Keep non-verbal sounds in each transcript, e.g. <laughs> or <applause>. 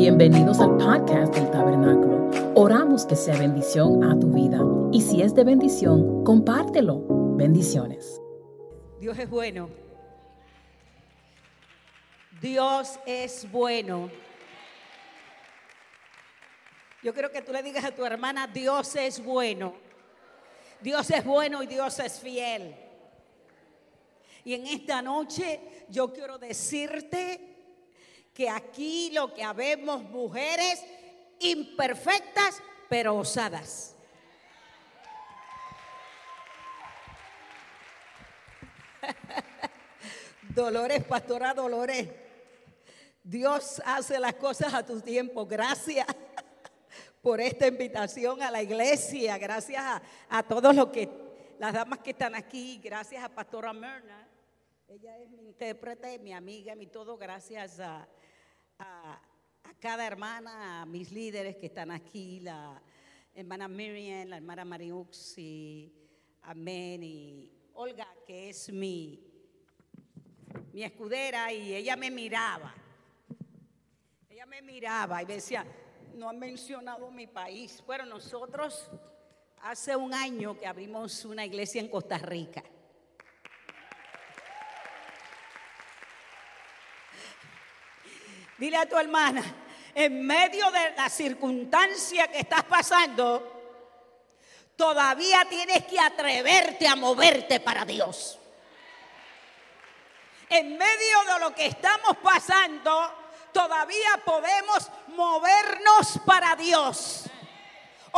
Bienvenidos al podcast del Tabernáculo. Oramos que sea bendición a tu vida y si es de bendición, compártelo. Bendiciones. Dios es bueno. Dios es bueno. Yo quiero que tú le digas a tu hermana, Dios es bueno. Dios es bueno y Dios es fiel. Y en esta noche yo quiero decirte que aquí lo que habemos mujeres imperfectas pero osadas. <laughs> Dolores, pastora Dolores. Dios hace las cosas a tu tiempo. Gracias <laughs> por esta invitación a la iglesia. Gracias a, a todos los que, las damas que están aquí. Gracias a Pastora Merna. Ella es mi intérprete, mi amiga, mi todo. Gracias a, a, cada hermana, a mis líderes que están aquí, la hermana Miriam, la hermana Mariux y Amén y Olga, que es mi, mi escudera, y ella me miraba. Ella me miraba y decía, no han mencionado mi país. Bueno, nosotros hace un año que abrimos una iglesia en Costa Rica. Dile a tu hermana, en medio de la circunstancia que estás pasando, todavía tienes que atreverte a moverte para Dios. En medio de lo que estamos pasando, todavía podemos movernos para Dios.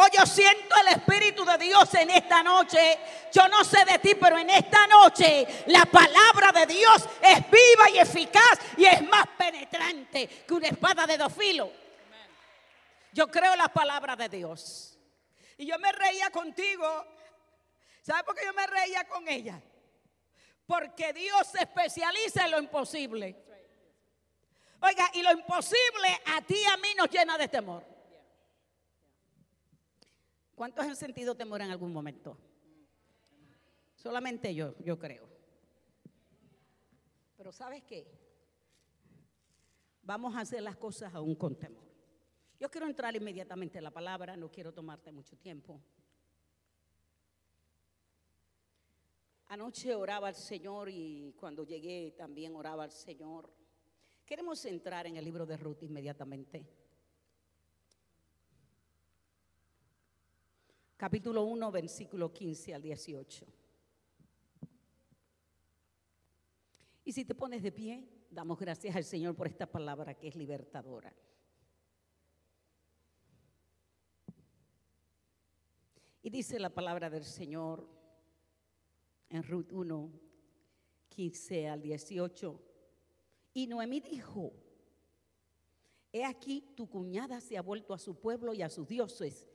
Oh, yo siento el Espíritu de Dios en esta noche. Yo no sé de ti, pero en esta noche la palabra de Dios es viva y eficaz y es más penetrante que una espada de dos filos. Yo creo la palabra de Dios. Y yo me reía contigo. ¿Sabes por qué yo me reía con ella? Porque Dios se especializa en lo imposible. Oiga, y lo imposible a ti y a mí nos llena de temor. ¿Cuántos han sentido temor en algún momento? Solamente yo, yo creo. Pero ¿sabes qué? Vamos a hacer las cosas aún con temor. Yo quiero entrar inmediatamente en la palabra, no quiero tomarte mucho tiempo. Anoche oraba al Señor y cuando llegué también oraba al Señor. Queremos entrar en el libro de Ruth inmediatamente. Capítulo 1, versículo 15 al 18. Y si te pones de pie, damos gracias al Señor por esta palabra que es libertadora. Y dice la palabra del Señor en Ruth 1, 15 al 18. Y Noemí dijo, he aquí tu cuñada se ha vuelto a su pueblo y a sus dioses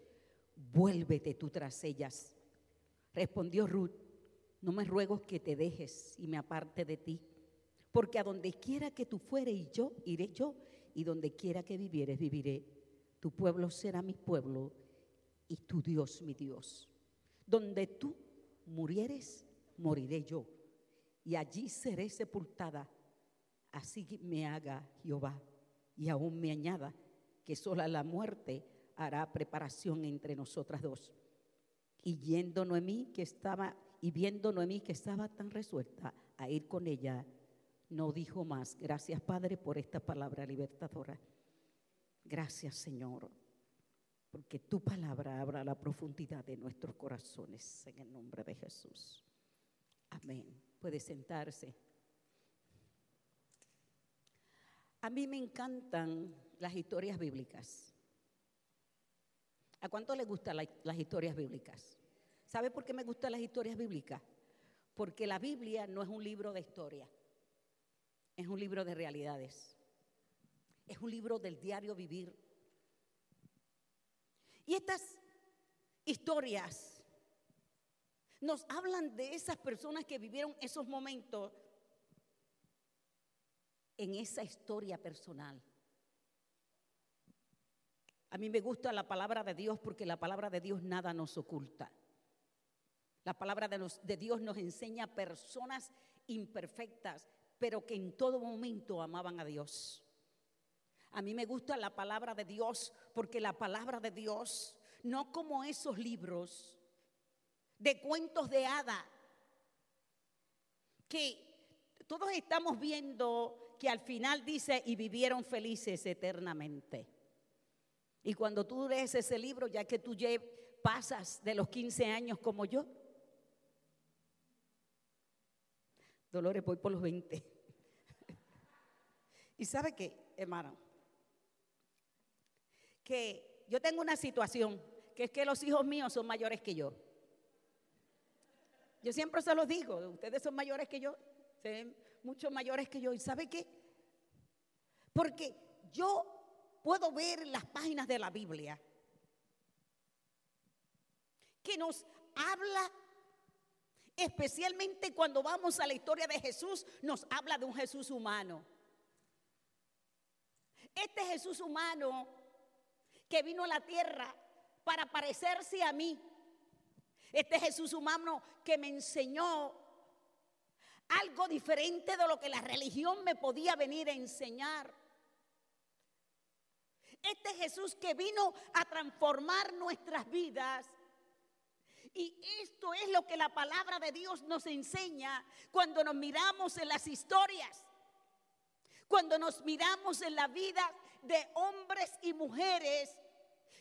vuélvete tú tras ellas. Respondió Ruth, no me ruego que te dejes y me aparte de ti, porque a donde quiera que tú fueres yo, iré yo, y donde quiera que vivieres, viviré. Tu pueblo será mi pueblo y tu Dios mi Dios. Donde tú murieres, moriré yo, y allí seré sepultada. Así me haga Jehová, y aún me añada que sola la muerte hará preparación entre nosotras dos. Y yendo Noemí que estaba y viendo Noemí que estaba tan resuelta a ir con ella, no dijo más. Gracias, Padre, por esta palabra libertadora. Gracias, Señor, porque tu palabra abra la profundidad de nuestros corazones en el nombre de Jesús. Amén. Puede sentarse. A mí me encantan las historias bíblicas. ¿A cuánto le gustan las historias bíblicas? ¿Sabe por qué me gustan las historias bíblicas? Porque la Biblia no es un libro de historia, es un libro de realidades, es un libro del diario vivir. Y estas historias nos hablan de esas personas que vivieron esos momentos en esa historia personal. A mí me gusta la palabra de Dios porque la palabra de Dios nada nos oculta. La palabra de, Dios nos enseña personas imperfectas, pero que en todo momento amaban a Dios. A mí me gusta la palabra de Dios porque la palabra de Dios, no como esos libros de cuentos de hada, que todos estamos viendo que al final dice, y vivieron felices eternamente. Y cuando tú lees ese libro, ya que tú pasas de los 15 años como yo, Dolores, voy por los 20. <laughs> ¿Y sabe qué, hermano? que yo tengo una situación, que es que los hijos míos son mayores que yo. Yo siempre se los digo, ustedes son mayores que yo, son mucho mayores que yo. ¿Y sabe qué? Porque yo puedo ver las páginas de la Biblia que nos habla, especialmente cuando vamos a la historia de Jesús, nos habla de un Jesús humano. Este Jesús humano que vino a la tierra para parecerse a mí. Este Jesús humano que me enseñó algo diferente de lo que la religión me podía venir a enseñar. Este Jesús que vino a transformar nuestras vidas. Y esto es lo que la palabra de Dios nos enseña cuando nos miramos en las historias, cuando nos miramos en la vida de hombres y mujeres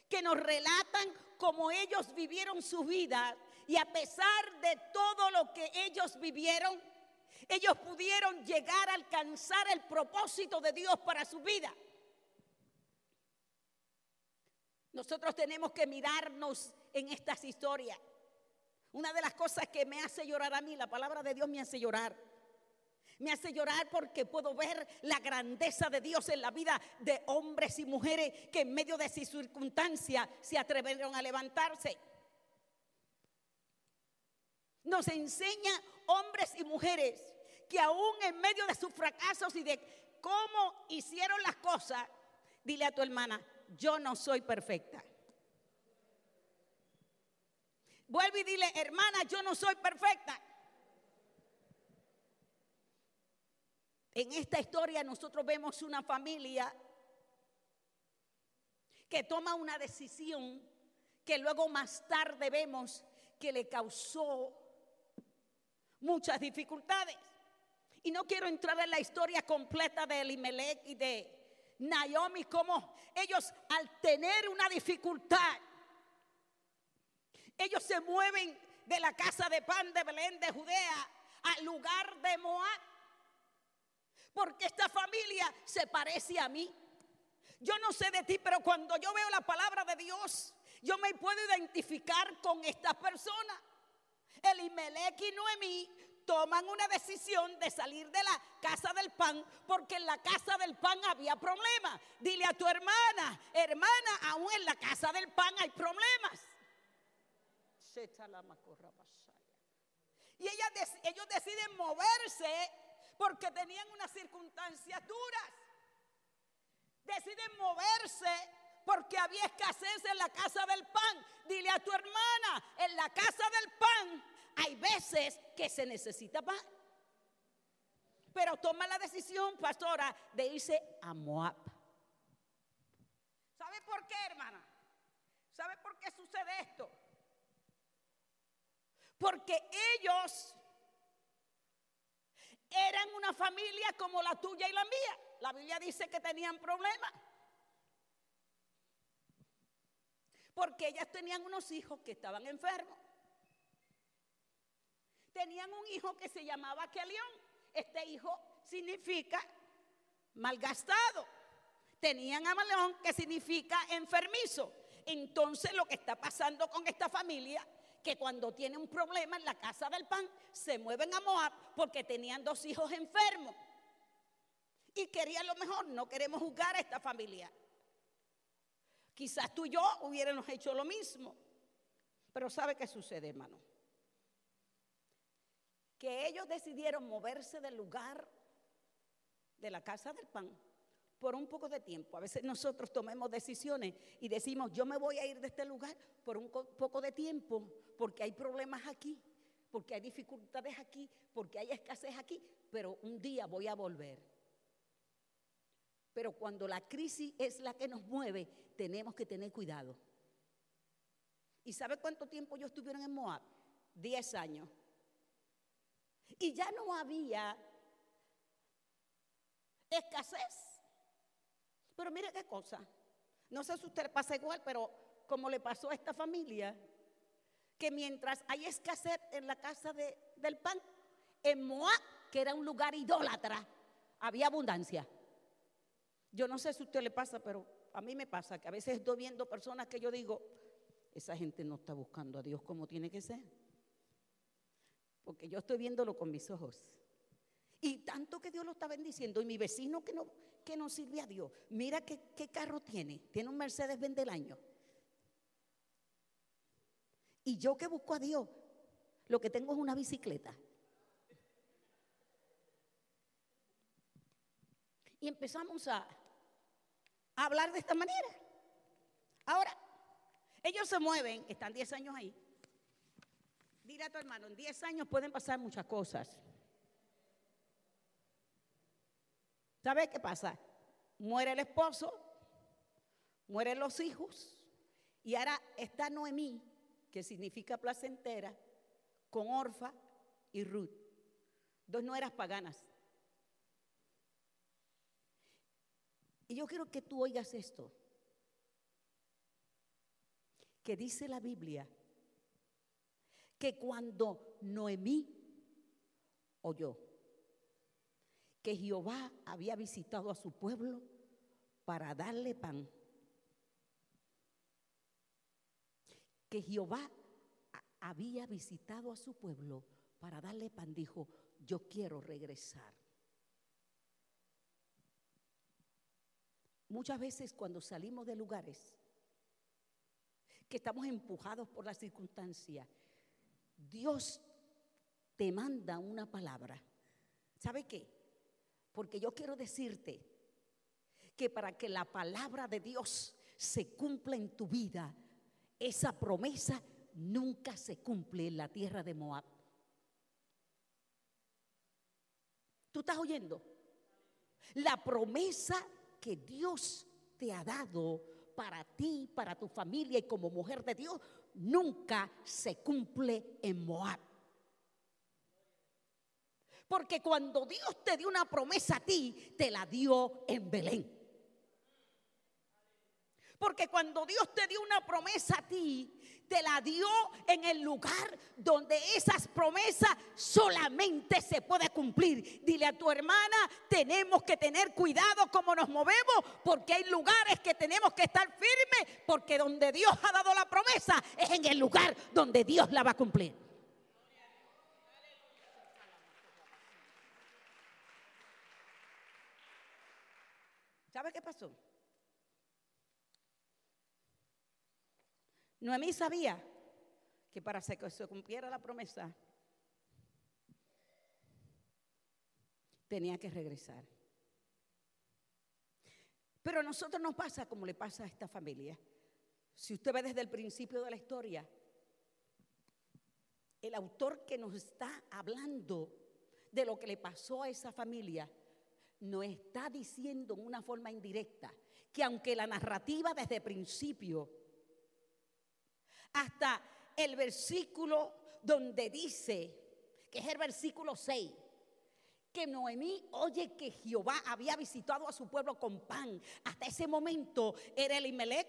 que nos relatan cómo ellos vivieron su vida y a pesar de todo lo que ellos vivieron, ellos pudieron llegar a alcanzar el propósito de Dios para su vida. Nosotros tenemos que mirarnos en estas historias. Una de las cosas que me hace llorar a mí, la palabra de Dios me hace llorar me hace llorar porque puedo ver la grandeza de Dios en la vida de hombres y mujeres que en medio de sus circunstancias se atrevieron a levantarse. Nos enseña hombres y mujeres que aún en medio de sus fracasos y de cómo hicieron las cosas, dile a tu hermana, yo no soy perfecta. Vuelve y dile, hermana, yo no soy perfecta. En esta historia nosotros vemos una familia que toma una decisión que luego más tarde vemos que le causó muchas dificultades. Y no quiero entrar en la historia completa de Elimelech y de Naomi, como ellos al tener una dificultad, ellos se mueven de la casa de pan de Belén de Judea al lugar de Moab porque esta familia se parece a mí. Yo no sé de ti, pero cuando yo veo la palabra de Dios, yo me puedo identificar con estas personas. Elimelech y Noemí toman una decisión de salir de la casa del pan porque en la casa del pan había problemas. Dile a tu hermana, hermana, aún en la casa del pan hay problemas. Y ellos deciden moverse porque tenían unas circunstancias duras. Deciden moverse porque había escasez en la casa del pan. Dile a tu hermana, en la casa del pan hay veces que se necesita pan. Pero toma la decisión, pastora, de irse a Moab. ¿Sabe por qué, hermana? ¿Sabe por qué sucede esto? Porque ellos eran una familia como la tuya y la mía. La Biblia dice que tenían problemas. Porque ellas tenían unos hijos que estaban enfermos. Tenían un hijo que se llamaba Kelión. Este hijo significa malgastado. Tenían a Malón que significa enfermizo. Entonces lo que está pasando con esta familia que cuando tiene un problema en la casa del pan, se mueven a Moab porque tenían dos hijos enfermos. Y querían lo mejor, no queremos juzgar a esta familia. Quizás tú y yo hubiéramos hecho lo mismo. Pero ¿sabe qué sucede, hermano? Que ellos decidieron moverse del lugar de la casa del pan por un poco de tiempo. A veces nosotros tomemos decisiones y decimos, yo me voy a ir de este lugar por un poco de tiempo, porque hay problemas aquí, porque hay dificultades aquí, porque hay escasez aquí, pero un día voy a volver. Pero cuando la crisis es la que nos mueve, tenemos que tener cuidado. ¿Y sabe cuánto tiempo ellos estuvieron en Moab? Diez años. Y ya no había escasez. Pero mire qué cosa. No sé si usted pasa igual, pero como le pasó a esta familia, que mientras hay escasez en la casa del pan, en Moab, que era un lugar idólatra, había abundancia. Yo no sé si a usted le pasa, pero a mí me pasa que a veces estoy viendo personas que yo digo, esa gente no está buscando a Dios como tiene que ser. Porque yo estoy viéndolo con mis ojos. Y tanto que Dios lo está bendiciendo. Y mi vecino que no, que no sirve a Dios, mira qué, qué carro tiene. Tiene un Mercedes Benz del año. Y yo que busco a Dios, lo que tengo es una bicicleta. Y empezamos a, hablar de esta manera. Ahora, ellos se mueven, están 10 años ahí. Dile a tu hermano, en 10 años pueden pasar muchas cosas. ¿Sabes qué pasa? Muere el esposo, mueren los hijos, y ahora está Noemí, que significa placentera, con Orfa y Ruth, dos nueras paganas. Y yo quiero que tú oigas esto, que dice la Biblia, que cuando Noemí oyó que Jehová había visitado a su pueblo para darle pan, que Jehová había visitado a su pueblo para darle pan, dijo, yo quiero regresar. Muchas veces cuando salimos de lugares que estamos empujados por las circunstancias, Dios te manda una palabra. ¿Sabe qué? Porque yo quiero decirte que para que la palabra de Dios se cumpla en tu vida, esa promesa nunca se cumple en la tierra de Moab. ¿Tú estás oyendo? La promesa que Dios te ha dado para ti, para tu familia y como mujer de Dios, nunca se cumple en Moab. Porque cuando Dios te dio una promesa a ti, te la dio en Belén. Porque cuando Dios te dio una promesa a ti, te la dio en el lugar donde esas promesas solamente se puede cumplir. Dile a tu hermana, tenemos que tener cuidado como nos movemos, porque hay lugares que tenemos que estar firmes, porque donde Dios ha dado la promesa es en el lugar donde Dios la va a cumplir. ¿Sabe qué pasó? Noemí sabía que para que se cumpliera la promesa tenía que regresar. Pero a nosotros nos pasa como le pasa a esta familia. Si usted ve desde el principio de la historia, el autor que nos está hablando de lo que le pasó a esa familia, nos está diciendo en una forma indirecta que aunque la narrativa desde el principio hasta el versículo donde dice, que es el versículo 6, que Noemí oye que Jehová había visitado a su pueblo con pan. Hasta ese momento era Elimelech,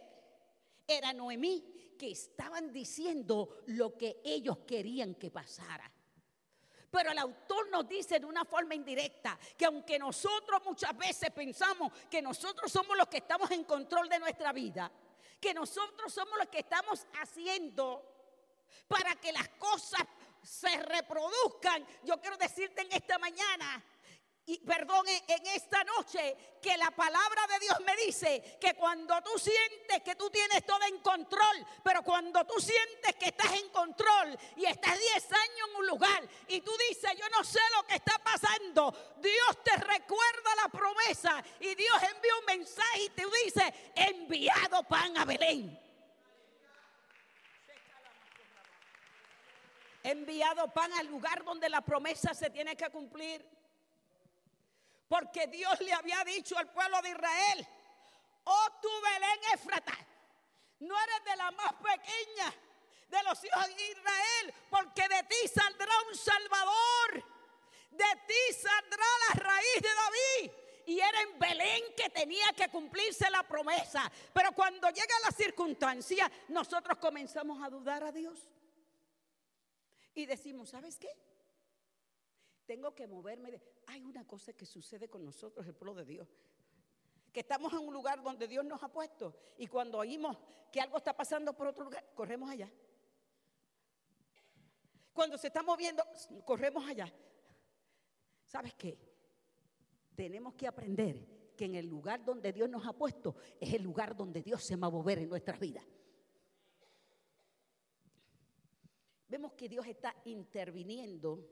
era Noemí, que estaban diciendo lo que ellos querían que pasara. Pero el autor nos dice de una forma indirecta que aunque nosotros muchas veces pensamos que nosotros somos los que estamos en control de nuestra vida, que nosotros somos los que estamos haciendo para que las cosas se reproduzcan. Yo quiero decirte en esta mañana y perdón, en esta noche que la palabra de Dios me dice que cuando tú sientes que tú tienes todo en control, pero cuando tú sientes que estás en control y estás 10 años en un lugar y tú dices, yo no sé lo que está pasando, Dios te recuerda la promesa y Dios envía un mensaje y te dice, enviado pan a Belén. Enviado pan al lugar donde la promesa se tiene que cumplir. Porque Dios le había dicho al pueblo de Israel, oh tu Belén Éfrata, no eres de la más pequeña de los hijos de Israel, porque de ti saldrá un Salvador, de ti saldrá la raíz de David. Y era en Belén que tenía que cumplirse la promesa. Pero cuando llega la circunstancia, nosotros comenzamos a dudar a Dios. Y decimos, ¿sabes qué? Tengo que moverme. De... Hay una cosa que sucede con nosotros, el pueblo de Dios que estamos en un lugar donde Dios nos ha puesto y cuando oímos que algo está pasando por otro lugar, corremos allá. Cuando se está moviendo, corremos allá. ¿Sabes qué? Tenemos que aprender que en el lugar donde Dios nos ha puesto es el lugar donde Dios se va a mover en nuestras vidas. Vemos que Dios está interviniendo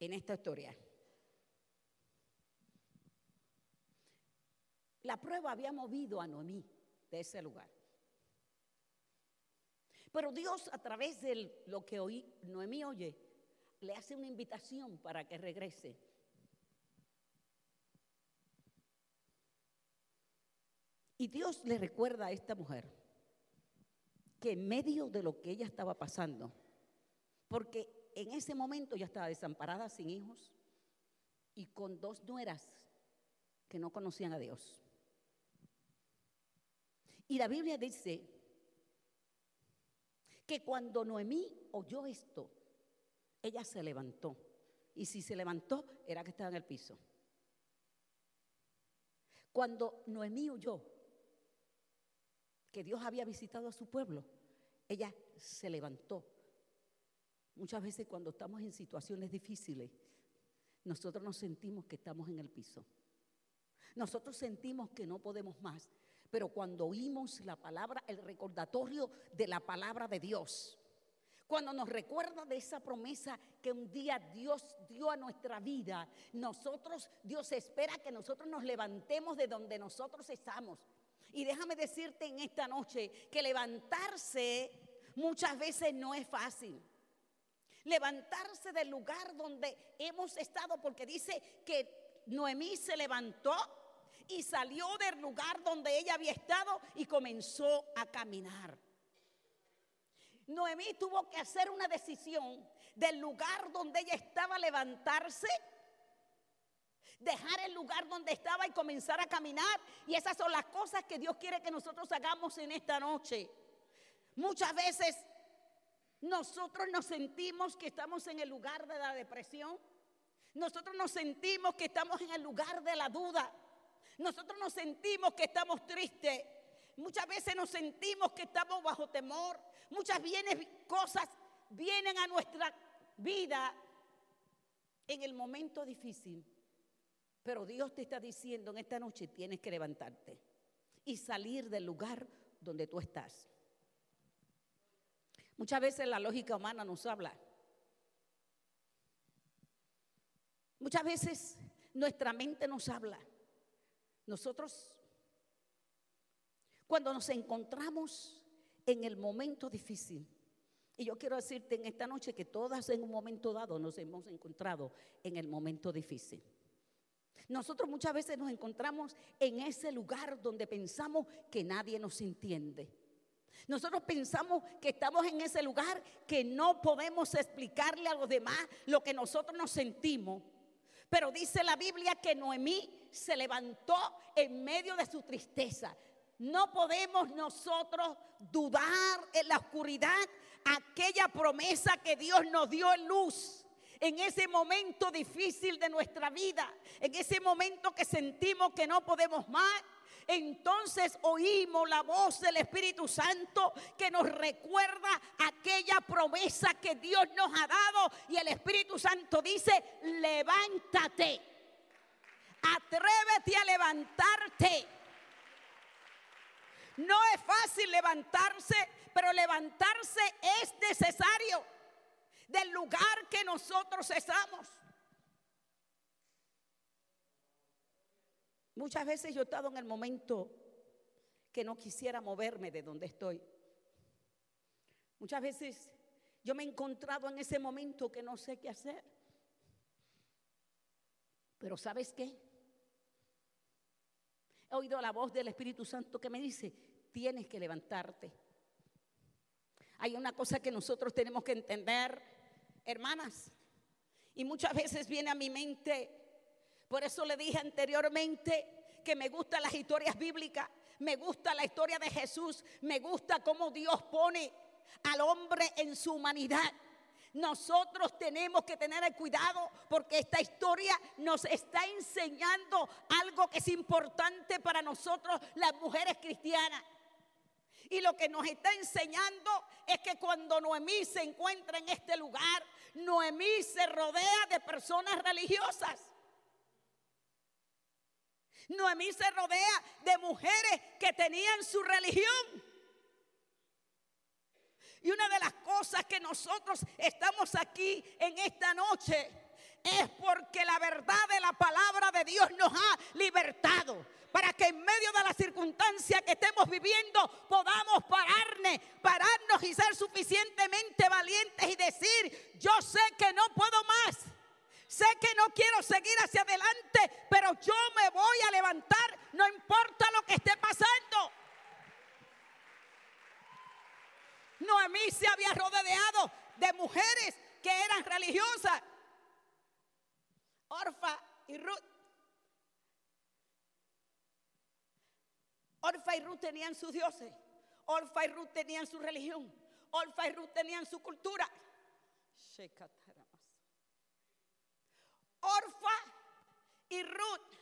en esta historia. La prueba había movido a Noemí de ese lugar. Pero Dios a través de lo que oí, Noemí oye, le hace una invitación para que regrese. Y Dios le recuerda a esta mujer que en medio de lo que ella estaba pasando, porque en ese momento ya estaba desamparada, sin hijos, y con dos nueras que no conocían a Dios. Y la Biblia dice que cuando Noemí oyó esto, ella se levantó. Y si se levantó, era que estaba en el piso. Cuando Noemí oyó que Dios había visitado a su pueblo, ella se levantó. Muchas veces cuando estamos en situaciones difíciles, nosotros nos sentimos que estamos en el piso. Nosotros sentimos que no podemos más. Pero cuando oímos la palabra, el recordatorio de la palabra de Dios, cuando nos recuerda de esa promesa que un día Dios dio a nuestra vida, nosotros, Dios espera que nosotros nos levantemos de donde nosotros estamos. Y déjame decirte en esta noche que levantarse muchas veces no es fácil. Levantarse del lugar donde hemos estado, porque dice que Noemí se levantó y salió del lugar donde ella había estado y comenzó a caminar. Noemí tuvo que hacer una decisión del lugar donde ella estaba levantarse, dejar el lugar donde estaba y comenzar a caminar. Y esas son las cosas que Dios quiere que nosotros hagamos en esta noche. Muchas veces nosotros nos sentimos que estamos en el lugar de la depresión. Nosotros nos sentimos que estamos en el lugar de la duda. Nosotros nos sentimos que estamos tristes. Muchas veces nos sentimos que estamos bajo temor. Muchas cosas vienen a nuestra vida en el momento difícil. Pero Dios te está diciendo en esta noche tienes que levantarte y salir del lugar donde tú estás. Muchas veces la lógica humana nos habla. Muchas veces nuestra mente nos habla. Nosotros, cuando nos encontramos en el momento difícil, y yo quiero decirte en esta noche que todas en un momento dado nos hemos encontrado en el momento difícil. Nosotros muchas veces nos encontramos en ese lugar donde pensamos que nadie nos entiende. Nosotros pensamos que estamos en ese lugar que no podemos explicarle a los demás lo que nosotros nos sentimos. Pero dice la Biblia que Noemí se levantó en medio de su tristeza. No podemos nosotros dudar en la oscuridad aquella promesa que Dios nos dio en luz. En ese momento difícil de nuestra vida, en ese momento que sentimos que no podemos más, entonces oímos la voz del Espíritu Santo que nos recuerda aquella promesa que Dios nos ha dado. Y el Espíritu Santo dice, levántate, atrévete a levantarte. No es fácil levantarse, pero levantarse es necesario del lugar que nosotros estamos. Muchas veces yo he estado en el momento que no quisiera moverme de donde estoy. Muchas veces yo me he encontrado en ese momento que no sé qué hacer. Pero ¿sabes qué? He oído la voz del Espíritu Santo que me dice, tienes que levantarte. Hay una cosa que nosotros tenemos que entender, hermanas, y muchas veces viene a mi mente, por eso le dije anteriormente que me gustan las historias bíblicas, me gusta la historia de Jesús, me gusta cómo Dios pone al hombre en su humanidad. Nosotros tenemos que tener el cuidado porque esta historia nos está enseñando algo que es importante para nosotros las mujeres cristianas. Y lo que nos está enseñando es que cuando Noemí se encuentra en este lugar, Noemí se rodea de personas religiosas. Noemí se rodea de mujeres que tenían su religión. Y una de las cosas que nosotros estamos aquí en esta noche es porque la verdad de la palabra de Dios nos ha libertado. Para que en medio de la circunstancia que estemos viviendo podamos pararnos, pararnos y ser suficientemente valientes y decir, yo sé que no puedo más. Sé que no quiero seguir hacia adelante, pero yo me voy a levantar, no importa lo que esté pasando. Noemí se había rodeado de mujeres que eran religiosas. Orfa y Ruth. Orfa y Ruth tenían sus dioses. Orfa y Ruth tenían su religión. Orfa y Ruth tenían su cultura. Orfa y Ruth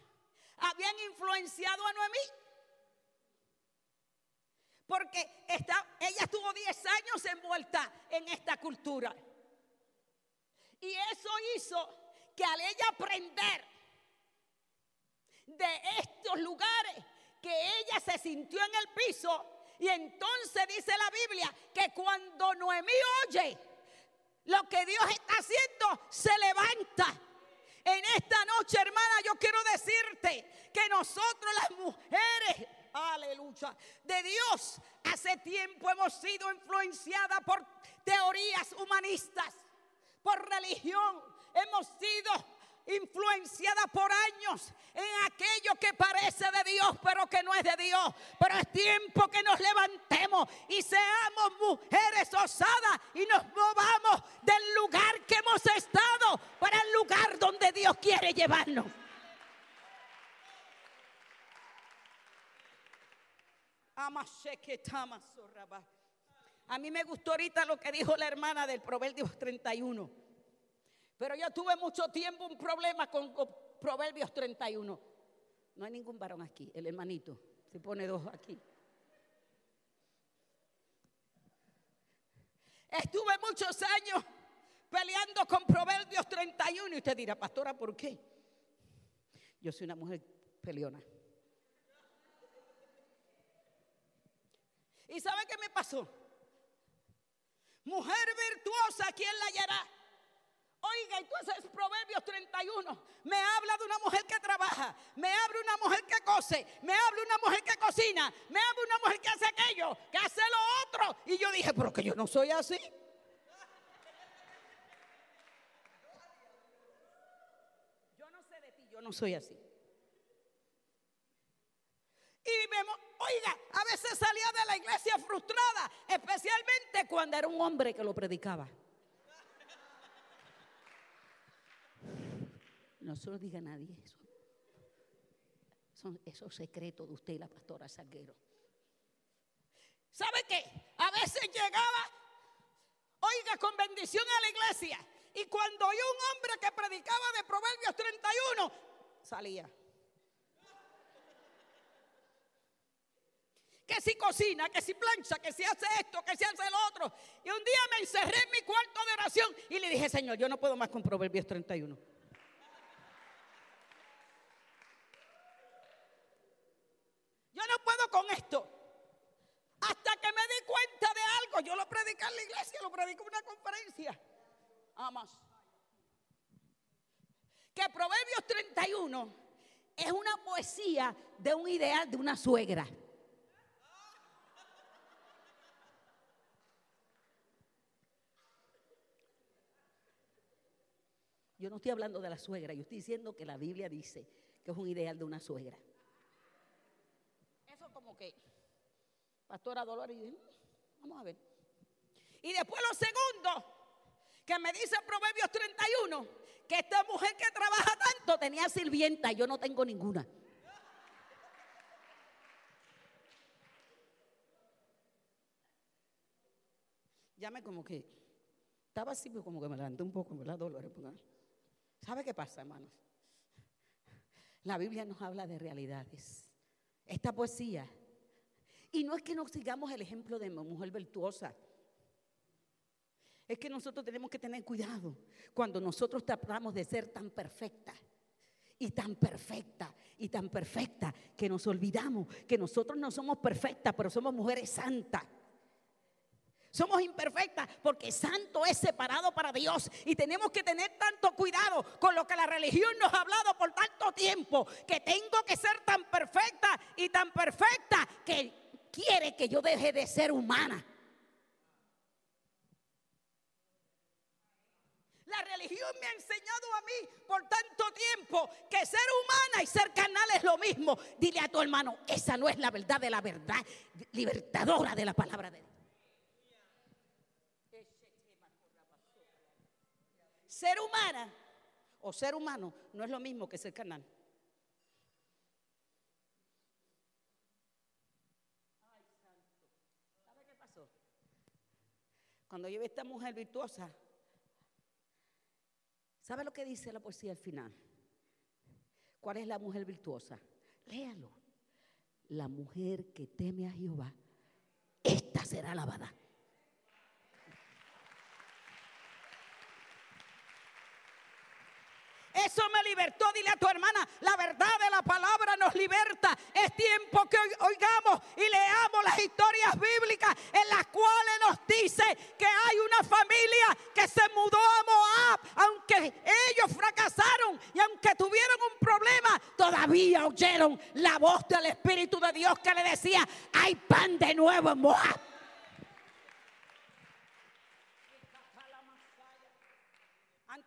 habían influenciado a Noemí. Porque ella estuvo 10 años envuelta en esta cultura. Y eso hizo que al ella aprender de estos lugares, que ella se sintió en el piso, y entonces dice la Biblia que cuando Noemí oye lo que Dios está haciendo, se levanta. En esta noche, hermana, yo quiero decirte que nosotros las mujeres aleluya, de Dios. Hace tiempo hemos sido influenciadas por teorías humanistas, por religión. Hemos sido influenciadas por años en aquello que parece de Dios, pero que no es de Dios. Pero es tiempo que nos levantemos y seamos mujeres osadas y nos movamos del lugar que hemos estado para el lugar donde Dios quiere llevarnos. A mí me gustó ahorita lo que dijo la hermana del Proverbios 31. Pero yo tuve mucho tiempo un problema con Proverbios 31. No hay ningún varón aquí, el hermanito. Se pone dos aquí. Estuve muchos años peleando con Proverbios 31 y usted dirá, pastora, ¿por qué? Yo soy una mujer peleona. ¿Y sabe qué me pasó? Mujer virtuosa, ¿quién la hallará? Oiga, entonces Proverbios 31 me habla de una mujer que trabaja, me habla una mujer que cose, me habla una mujer que cocina, me habla una mujer que hace aquello, que hace lo otro. Y yo dije, pero que yo no soy así. Yo no sé de ti, yo no soy así. Y vemos, oiga, a veces salía de la iglesia frustrada, especialmente cuando era un hombre que lo predicaba. No se lo diga nadie eso. Son esos secretos de usted y la pastora Salguero. ¿Sabe qué? A veces llegaba, oiga, con bendición a la iglesia. Y cuando oía un hombre que predicaba de Proverbios 31, salía. que si cocina, que si plancha, que si hace esto, que si hace lo otro. Y un día me encerré en mi cuarto de oración y le dije, Señor, yo no puedo más con Proverbios 31. Yo no puedo con esto. Hasta que me di cuenta de algo. Yo lo prediqué en la iglesia, lo prediqué en una conferencia. Amas. Que Proverbios 31 es una poesía de un ideal de una suegra. Yo no estoy hablando de la suegra, yo estoy diciendo que la Biblia dice que es un ideal de una suegra. Como que, Pastora Dolores, mm, vamos a ver. Y después lo segundo, que me dice Proverbios 31, que esta mujer que trabaja tanto tenía sirvienta y yo no tengo ninguna. Ya me como que, estaba así, pues como que me levanté un poco, ¿verdad, Dolores? ¿Sabe qué pasa, hermanos? La Biblia nos habla de realidades. Esta poesía. Y no es que nos sigamos el ejemplo de mujer virtuosa. Es que nosotros tenemos que tener cuidado cuando nosotros tratamos de ser tan perfecta y tan perfecta y tan perfecta que nos olvidamos que nosotros no somos perfectas, pero somos mujeres santas. Somos imperfectas porque santo es separado para Dios y tenemos que tener tanto cuidado con lo que la religión nos ha hablado por tanto tiempo, que tengo que ser tan perfecta y tan perfecta que quiere que yo deje de ser humana. La religión me ha enseñado a mí por tanto tiempo que ser humana y ser canal es lo mismo. Dile a tu hermano, esa no es la verdad de la verdad libertadora de la palabra de Dios. Ser humana o ser humano no es lo mismo que ser canal. ¿Sabe qué pasó? Cuando yo vi a esta mujer virtuosa, ¿sabe lo que dice la poesía al final? ¿Cuál es la mujer virtuosa? Léalo. La mujer que teme a Jehová, esta será alabada. Eso me libertó. Dile a tu hermana, la verdad de la palabra nos liberta. Es tiempo que oigamos y leamos las historias bíblicas en las cuales nos dice que hay una familia que se mudó a Moab, aunque ellos fracasaron y aunque tuvieron un problema, todavía oyeron la voz del Espíritu de Dios que le decía, hay pan de nuevo en Moab.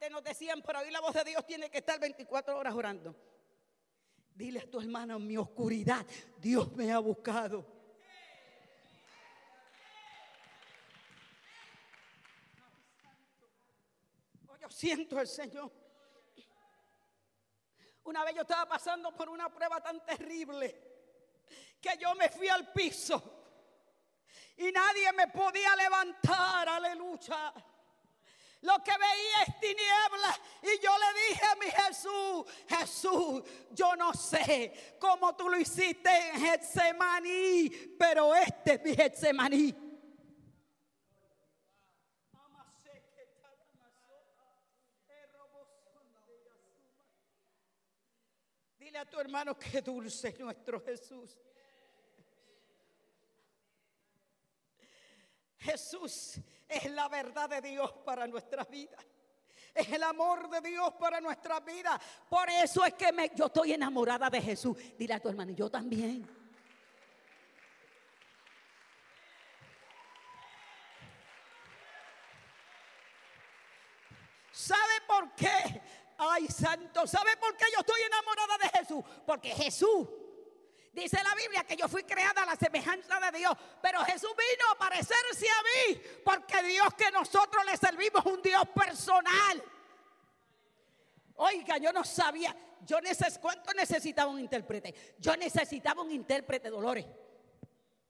Nos decían, pero oír la voz de Dios tiene que estar 24 horas orando. Dile a tu hermano, en mi oscuridad, Dios me ha buscado. Oh, yo siento el Señor. Una vez yo estaba pasando por una prueba tan terrible que yo me fui al piso y nadie me podía levantar, aleluya. Lo que veía es tinieblas. Y yo le dije a mi Jesús, Jesús, yo no sé cómo tú lo hiciste en Getsemaní, pero este es mi Getsemaní. Dile a tu hermano que dulce nuestro Jesús. Jesús es la verdad de Dios para nuestra vida. Es el amor de Dios para nuestra vida. Por eso es que yo estoy enamorada de Jesús. Dile a tu hermano, yo también. ¿Sabe por qué? Ay, santo, ¿sabe por qué yo estoy enamorada de Jesús? Porque Jesús Dice la Biblia que yo fui creada a la semejanza de Dios, pero Jesús vino a parecerse a mí, porque Dios que nosotros le servimos un Dios personal. Oiga, yo no sabía, yo neces ¿cuánto necesitaba un intérprete? Yo necesitaba un intérprete, Dolores.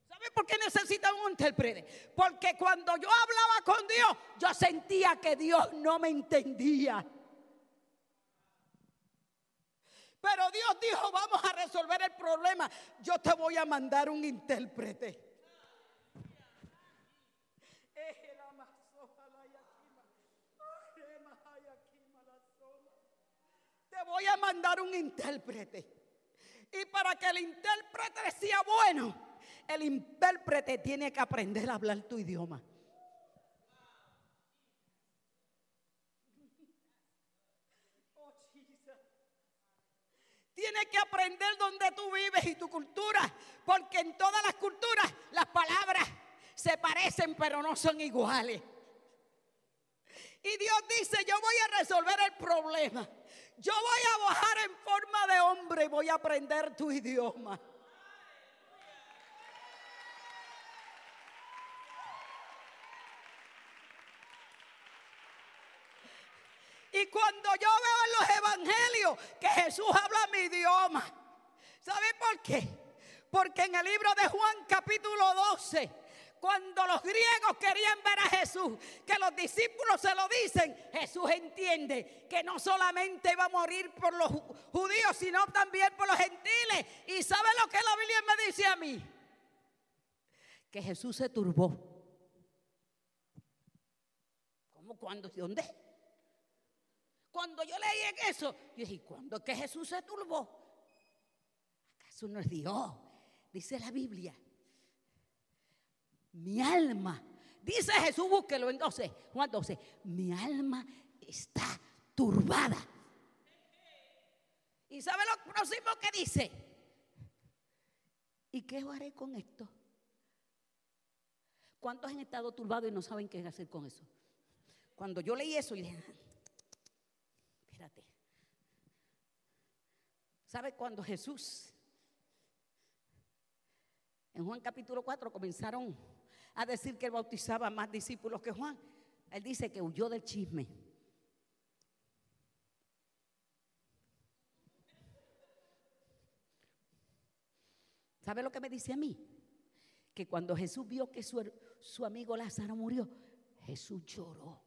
¿Sabe por qué necesitaba un intérprete? Porque cuando yo hablaba con Dios, yo sentía que Dios no me entendía. Pero Dios dijo, vamos a resolver el problema. Yo te voy a mandar un intérprete. Te voy a mandar un intérprete. Y para que el intérprete sea bueno, el intérprete tiene que aprender a hablar tu idioma. Tienes que aprender donde tú vives y tu cultura, porque en todas las culturas las palabras se parecen pero no son iguales. Y Dios dice, yo voy a resolver el problema. Yo voy a bajar en forma de hombre y voy a aprender tu idioma. Y cuando yo veo en los evangelios que Jesús habla mi idioma, ¿sabe por qué? Porque en el libro de Juan capítulo 12, cuando los griegos querían ver a Jesús, que los discípulos se lo dicen, Jesús entiende que no solamente iba a morir por los judíos, sino también por los gentiles. ¿Y sabe lo que la Biblia me dice a mí? Que Jesús se turbó. ¿Cómo? ¿Cuándo? ¿Dónde? Cuando yo leí eso, yo dije, ¿cuándo es que Jesús se turbó? ¿Acaso no es Dios? Dice la Biblia. Mi alma, dice Jesús, búsquelo en 12, Juan 12, mi alma está turbada. ¿Y sabe lo próximo que dice? ¿Y qué haré con esto? ¿Cuántos han estado turbados y no saben qué hacer con eso? Cuando yo leí eso, y dije, ¿Sabe cuando Jesús, en Juan capítulo 4, comenzaron a decir que él bautizaba más discípulos que Juan? Él dice que huyó del chisme. ¿Sabe lo que me dice a mí? Que cuando Jesús vio que su, su amigo Lázaro murió, Jesús lloró.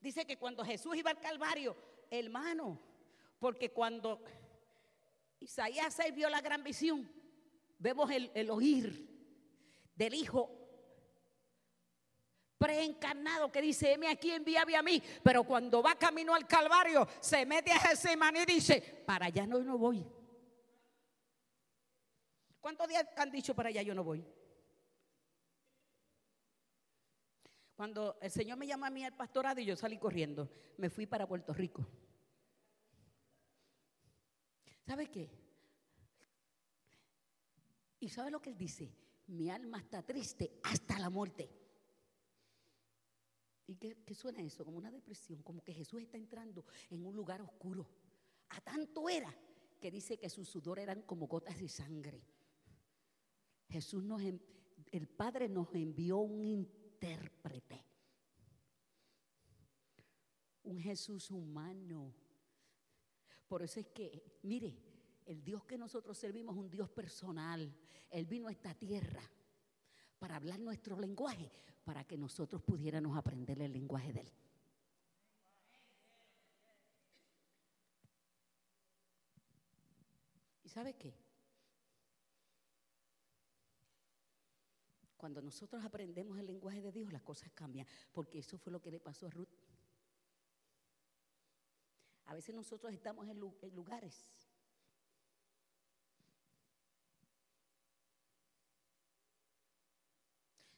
Dice que cuando Jesús iba al Calvario, hermano, porque cuando Isaías vio la gran visión, vemos el, oír del Hijo preencarnado que dice, heme aquí, envíame a mí. Pero cuando va camino al Calvario, se mete a Getsemaní y dice, para allá no, no voy. ¿Cuántos días han dicho para allá yo no voy? Cuando el Señor me llama a mí al pastorado y yo salí corriendo, me fui para Puerto Rico. ¿Sabe qué? ¿Y sabe lo que él dice? Mi alma está triste hasta la muerte. ¿Y qué, qué, suena eso? Como una depresión, como que Jesús está entrando en un lugar oscuro. A tanto era que dice que sus sudor eran como gotas de sangre. Jesús nos, el Padre nos envió un intérprete. Un Jesús humano. Por eso es que, mire, el Dios que nosotros servimos es un Dios personal. Él vino a esta tierra para hablar nuestro lenguaje, para que nosotros pudiéramos aprender el lenguaje de Él. ¿Y sabe qué? Cuando nosotros aprendemos el lenguaje de Dios, las cosas cambian, porque eso fue lo que le pasó a Ruth. A veces nosotros estamos en lugares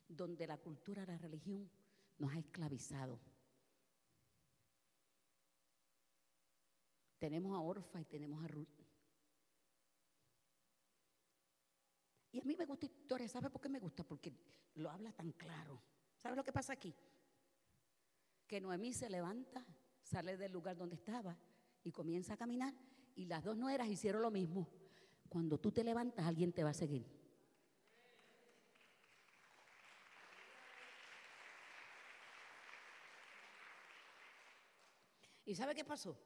donde la cultura, la religión nos ha esclavizado. Tenemos a Orfa y tenemos a Ruth. Y a mí me gusta historia, ¿sabe por qué me gusta? Porque lo habla tan claro. ¿Sabe lo que pasa aquí? Que Noemí se levanta, sale del lugar donde estaba y comienza a caminar y las dos nueras hicieron lo mismo. Cuando tú te levantas, alguien te va a seguir. ¿Y sabe qué pasó?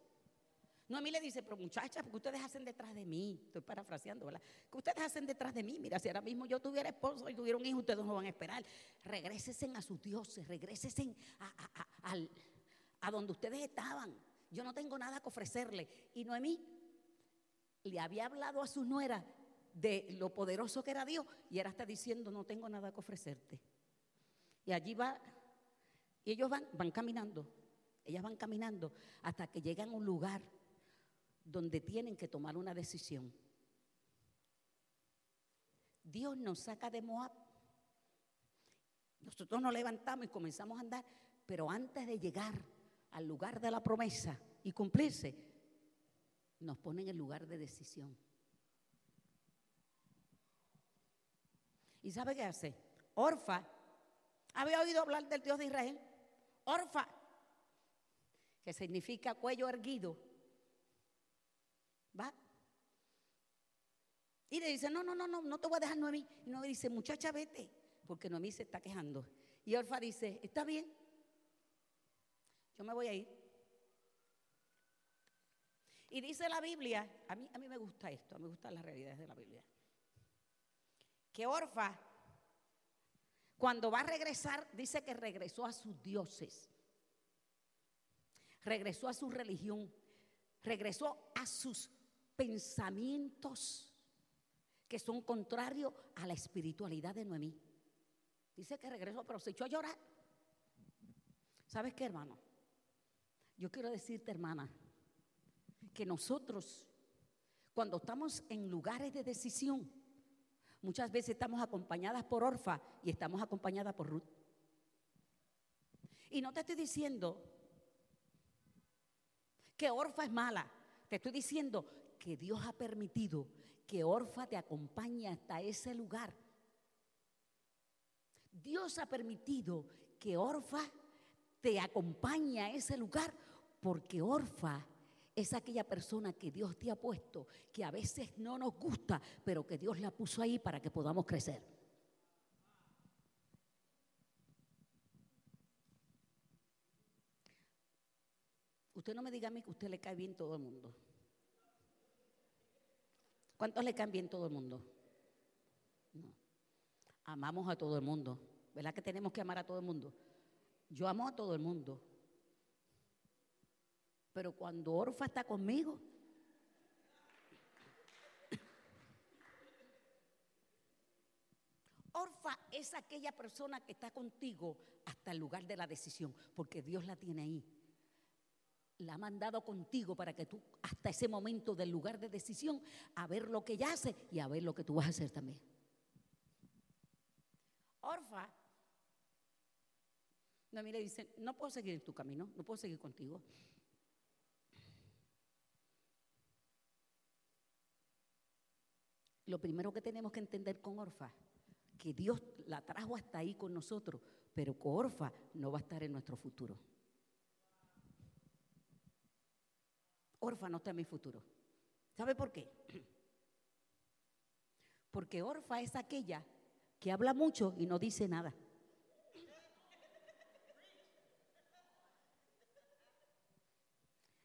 No, a mí le dice, pero muchachas, porque ustedes hacen detrás de mí, estoy parafraseando, ¿verdad? Que ustedes hacen detrás de mí, mira, si ahora mismo yo tuviera esposo y tuviera un hijo, ustedes no van a esperar. Regresen a sus dioses, regresen a, a donde ustedes estaban. Yo no tengo nada que ofrecerle. Y Noemí le había hablado a su nuera de lo poderoso que era Dios y ahora está diciendo, no tengo nada que ofrecerte. Y allí va, y ellos van, van caminando, ellas van caminando hasta que llegan a un lugar donde tienen que tomar una decisión. Dios nos saca de Moab. Nosotros nos levantamos y comenzamos a andar, pero antes de llegar al lugar de la promesa y cumplirse, nos pone en el lugar de decisión. ¿Y sabe qué hace? Orfa ¿Había oído hablar del Dios de Israel? Orfa, que significa cuello erguido. ¿Va? Y le dice, no, no, no, no, no te voy a dejar Noemí. Y Noemí dice, muchacha, vete, porque Noemí se está quejando. Y Orfa dice, está bien, yo me voy a ir. Y dice la Biblia, a mí, a mí me gusta esto, a me gustan las realidades de la Biblia, que Orfa, cuando va a regresar, dice que regresó a sus dioses, regresó a su religión, regresó a sus pensamientos que son contrarios a la espiritualidad de Noemí. Dice que regresó, pero se echó a llorar. ¿Sabes qué, hermano? Yo quiero decirte, hermana, que nosotros, cuando estamos en lugares de decisión, muchas veces estamos acompañadas por Orfa y estamos acompañadas por Ruth. Y no te estoy diciendo que Orfa es mala, te estoy diciendo que Dios ha permitido que Orfa te acompañe hasta ese lugar. Dios ha permitido que Orfa te acompañe a ese lugar porque Orfa es aquella persona que Dios te ha puesto, que a veces no nos gusta, pero que Dios la puso ahí para que podamos crecer. Usted no me diga a mí que usted le cae bien todo el mundo. ¿Cuántos le caen bien todo el mundo? No. Amamos a todo el mundo. ¿Verdad que tenemos que amar a todo el mundo? Yo amo a todo el mundo. Pero cuando Orfa está conmigo, Orfa es aquella persona que está contigo hasta el lugar de la decisión, porque Dios la tiene ahí. La ha mandado contigo para que tú, hasta ese momento del lugar de decisión, a ver lo que ella hace y a ver lo que tú vas a hacer también. Orfa, no, mire, dice, no puedo seguir tu camino, no puedo seguir contigo. Lo primero que tenemos que entender con Orfa, que Dios la trajo hasta ahí con nosotros, pero con Orfa no va a estar en nuestro futuro. Orfa está en mi futuro. ¿Sabe por qué? Porque Orfa es aquella que habla mucho y no dice nada.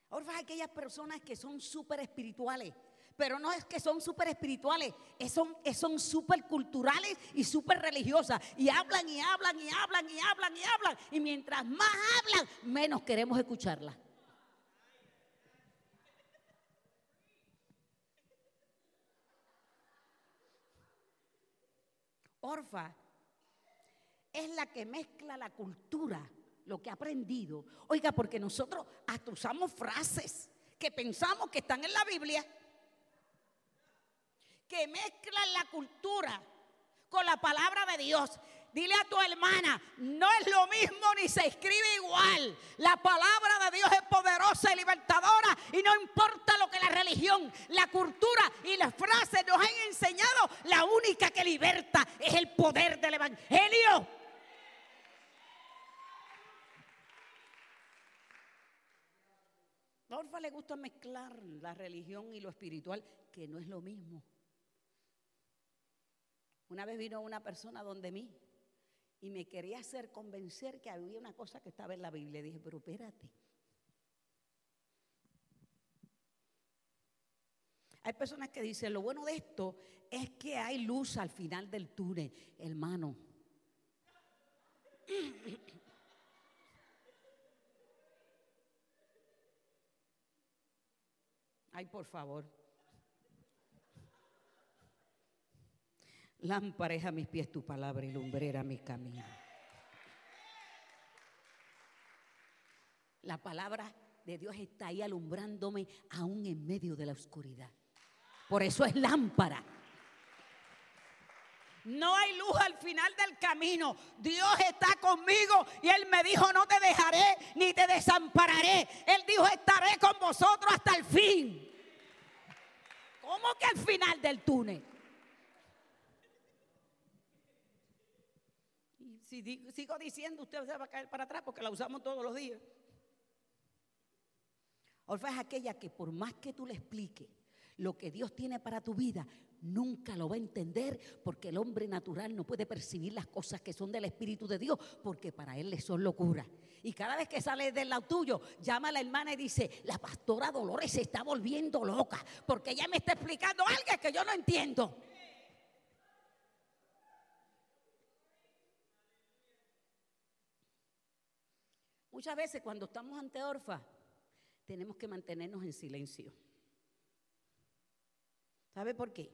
Orfa es aquellas personas que son súper espirituales, pero no es que son súper espirituales, son, son súper culturales y súper religiosas. Y hablan y hablan y hablan y hablan y hablan. Y mientras más hablan, menos queremos escucharla. Es la que mezcla la cultura, lo que ha aprendido. Oiga, porque nosotros hasta usamos frases que pensamos que están en la Biblia que mezclan la cultura con la palabra de Dios. Dile a tu hermana, no es lo mismo ni se escribe igual. La palabra de Dios es poderosa y libertadora y no importa lo que la religión, la cultura y las frases nos han enseñado, la única que liberta es el poder del Evangelio. A le gusta mezclar la religión y lo espiritual, que no es lo mismo. Una vez vino una persona donde mí y me quería hacer convencer que había una cosa que estaba en la Biblia. dije, pero espérate. Hay personas que dicen, lo bueno de esto es que hay luz al final del túnel, hermano. Ay, por favor. Lámpara a mis pies tu palabra y lumbrera mi camino. La palabra de Dios está ahí alumbrándome aún en medio de la oscuridad. Por eso es lámpara. No hay luz al final del camino. Dios está conmigo y Él me dijo, no te dejaré ni te desampararé. Él dijo, estaré con vosotros hasta el fin. ¿Cómo que al final del túnel? Si sigo diciendo, usted se va a caer para atrás porque la usamos todos los días. Orfa es aquella que por más que tú le expliques lo que Dios tiene para tu vida, nunca lo va a entender porque el hombre natural no puede percibir las cosas que son del Espíritu de Dios porque para él le son locura. Y cada vez que sale del lado tuyo, llama a la hermana y dice, la pastora Dolores se está volviendo loca porque ella me está explicando algo que yo no entiendo. Muchas veces cuando estamos ante Orfa, tenemos que mantenernos en silencio. ¿Sabe por qué?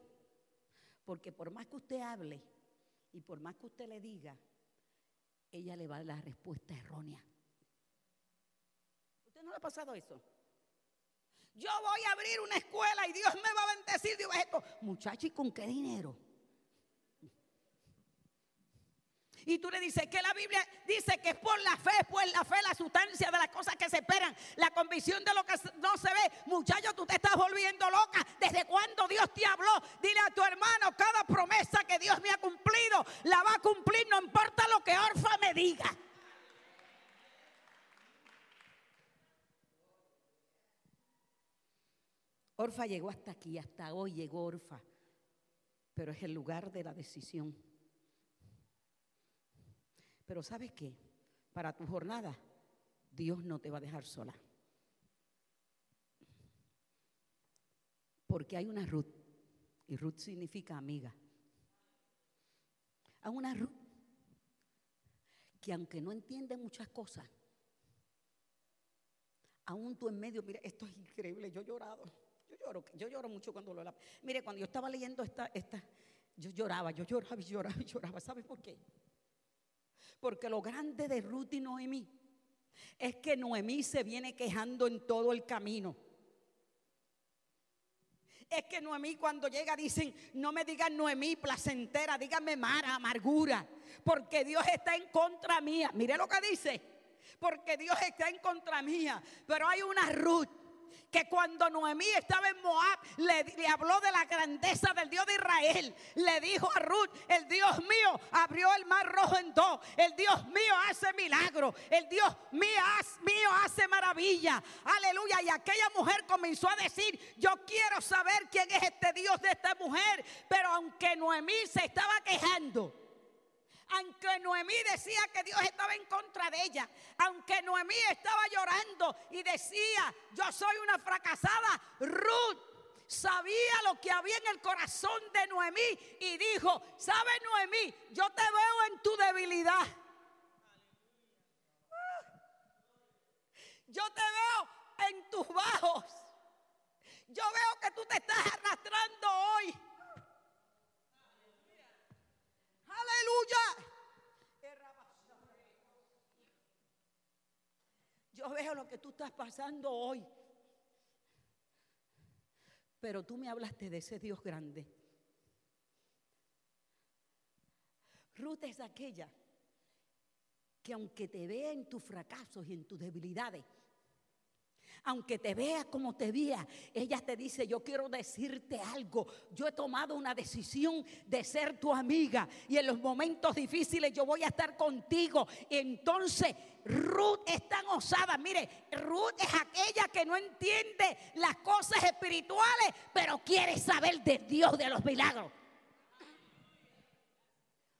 Porque por más que usted hable y por más que usted le diga, ella le va a dar la respuesta errónea. ¿Usted no le ha pasado eso? Yo voy a abrir una escuela y Dios me va a bendecir. Dios, esto, muchacho, ¿y con qué dinero? Y tú le dices que la Biblia dice que es por la fe, pues la fe, la sustancia de las cosas que se esperan, la convicción de lo que no se ve. Muchacho, tú te estás volviendo loca. ¿Desde cuándo Dios te habló? Dile a tu hermano, cada promesa que Dios me ha cumplido, la va a cumplir, no importa lo que Orfa me diga. Orfa llegó hasta aquí, hasta hoy llegó Orfa, pero es el lugar de la decisión. Pero ¿sabes qué? Para tu jornada, Dios no te va a dejar sola. Porque hay una Ruth, y Ruth significa amiga. Hay una Ruth que aunque no entiende muchas cosas, aún tú en medio, mire, esto es increíble, yo he llorado, yo lloro, yo lloro mucho cuando lo Mire, cuando yo estaba leyendo esta, esta, yo lloraba, yo lloraba y lloraba y lloraba, ¿sabes por qué? Porque lo grande de Ruth y Noemí es que Noemí se viene quejando en todo el camino. Es que Noemí cuando llega dicen, no me digan Noemí placentera, díganme Mara, amargura, porque Dios está en contra mía. Mire lo que dice, porque Dios está en contra mía. Pero hay una Ruth que cuando Noemí estaba en Moab, le, habló de la grandeza del Dios de Israel. Le dijo a Ruth, el Dios mío abrió el mar rojo en dos. El Dios mío hace milagro. El Dios mío, mío hace maravilla. Aleluya. Y aquella mujer comenzó a decir, yo quiero saber quién es este Dios de esta mujer. Pero aunque Noemí se estaba quejando, aunque Noemí decía que Dios estaba en contra de ella, aunque Noemí estaba llorando y decía, yo soy una fracasada, Ruth sabía lo que había en el corazón de Noemí y dijo, ¿sabe Noemí? Yo te veo en tu debilidad. Yo te veo en tus bajos. Yo veo que tú te estás arrastrando hoy. Aleluya. Yo veo lo que tú estás pasando hoy. Pero tú me hablaste de ese Dios grande. Ruth es aquella que aunque te vea en tus fracasos y en tus debilidades, aunque te vea como te vea, ella te dice, yo quiero decirte algo. Yo he tomado una decisión de ser tu amiga y en los momentos difíciles yo voy a estar contigo. entonces Ruth es tan osada. Mire, Ruth es aquella que no entiende las cosas espirituales, pero quiere saber de Dios de los milagros.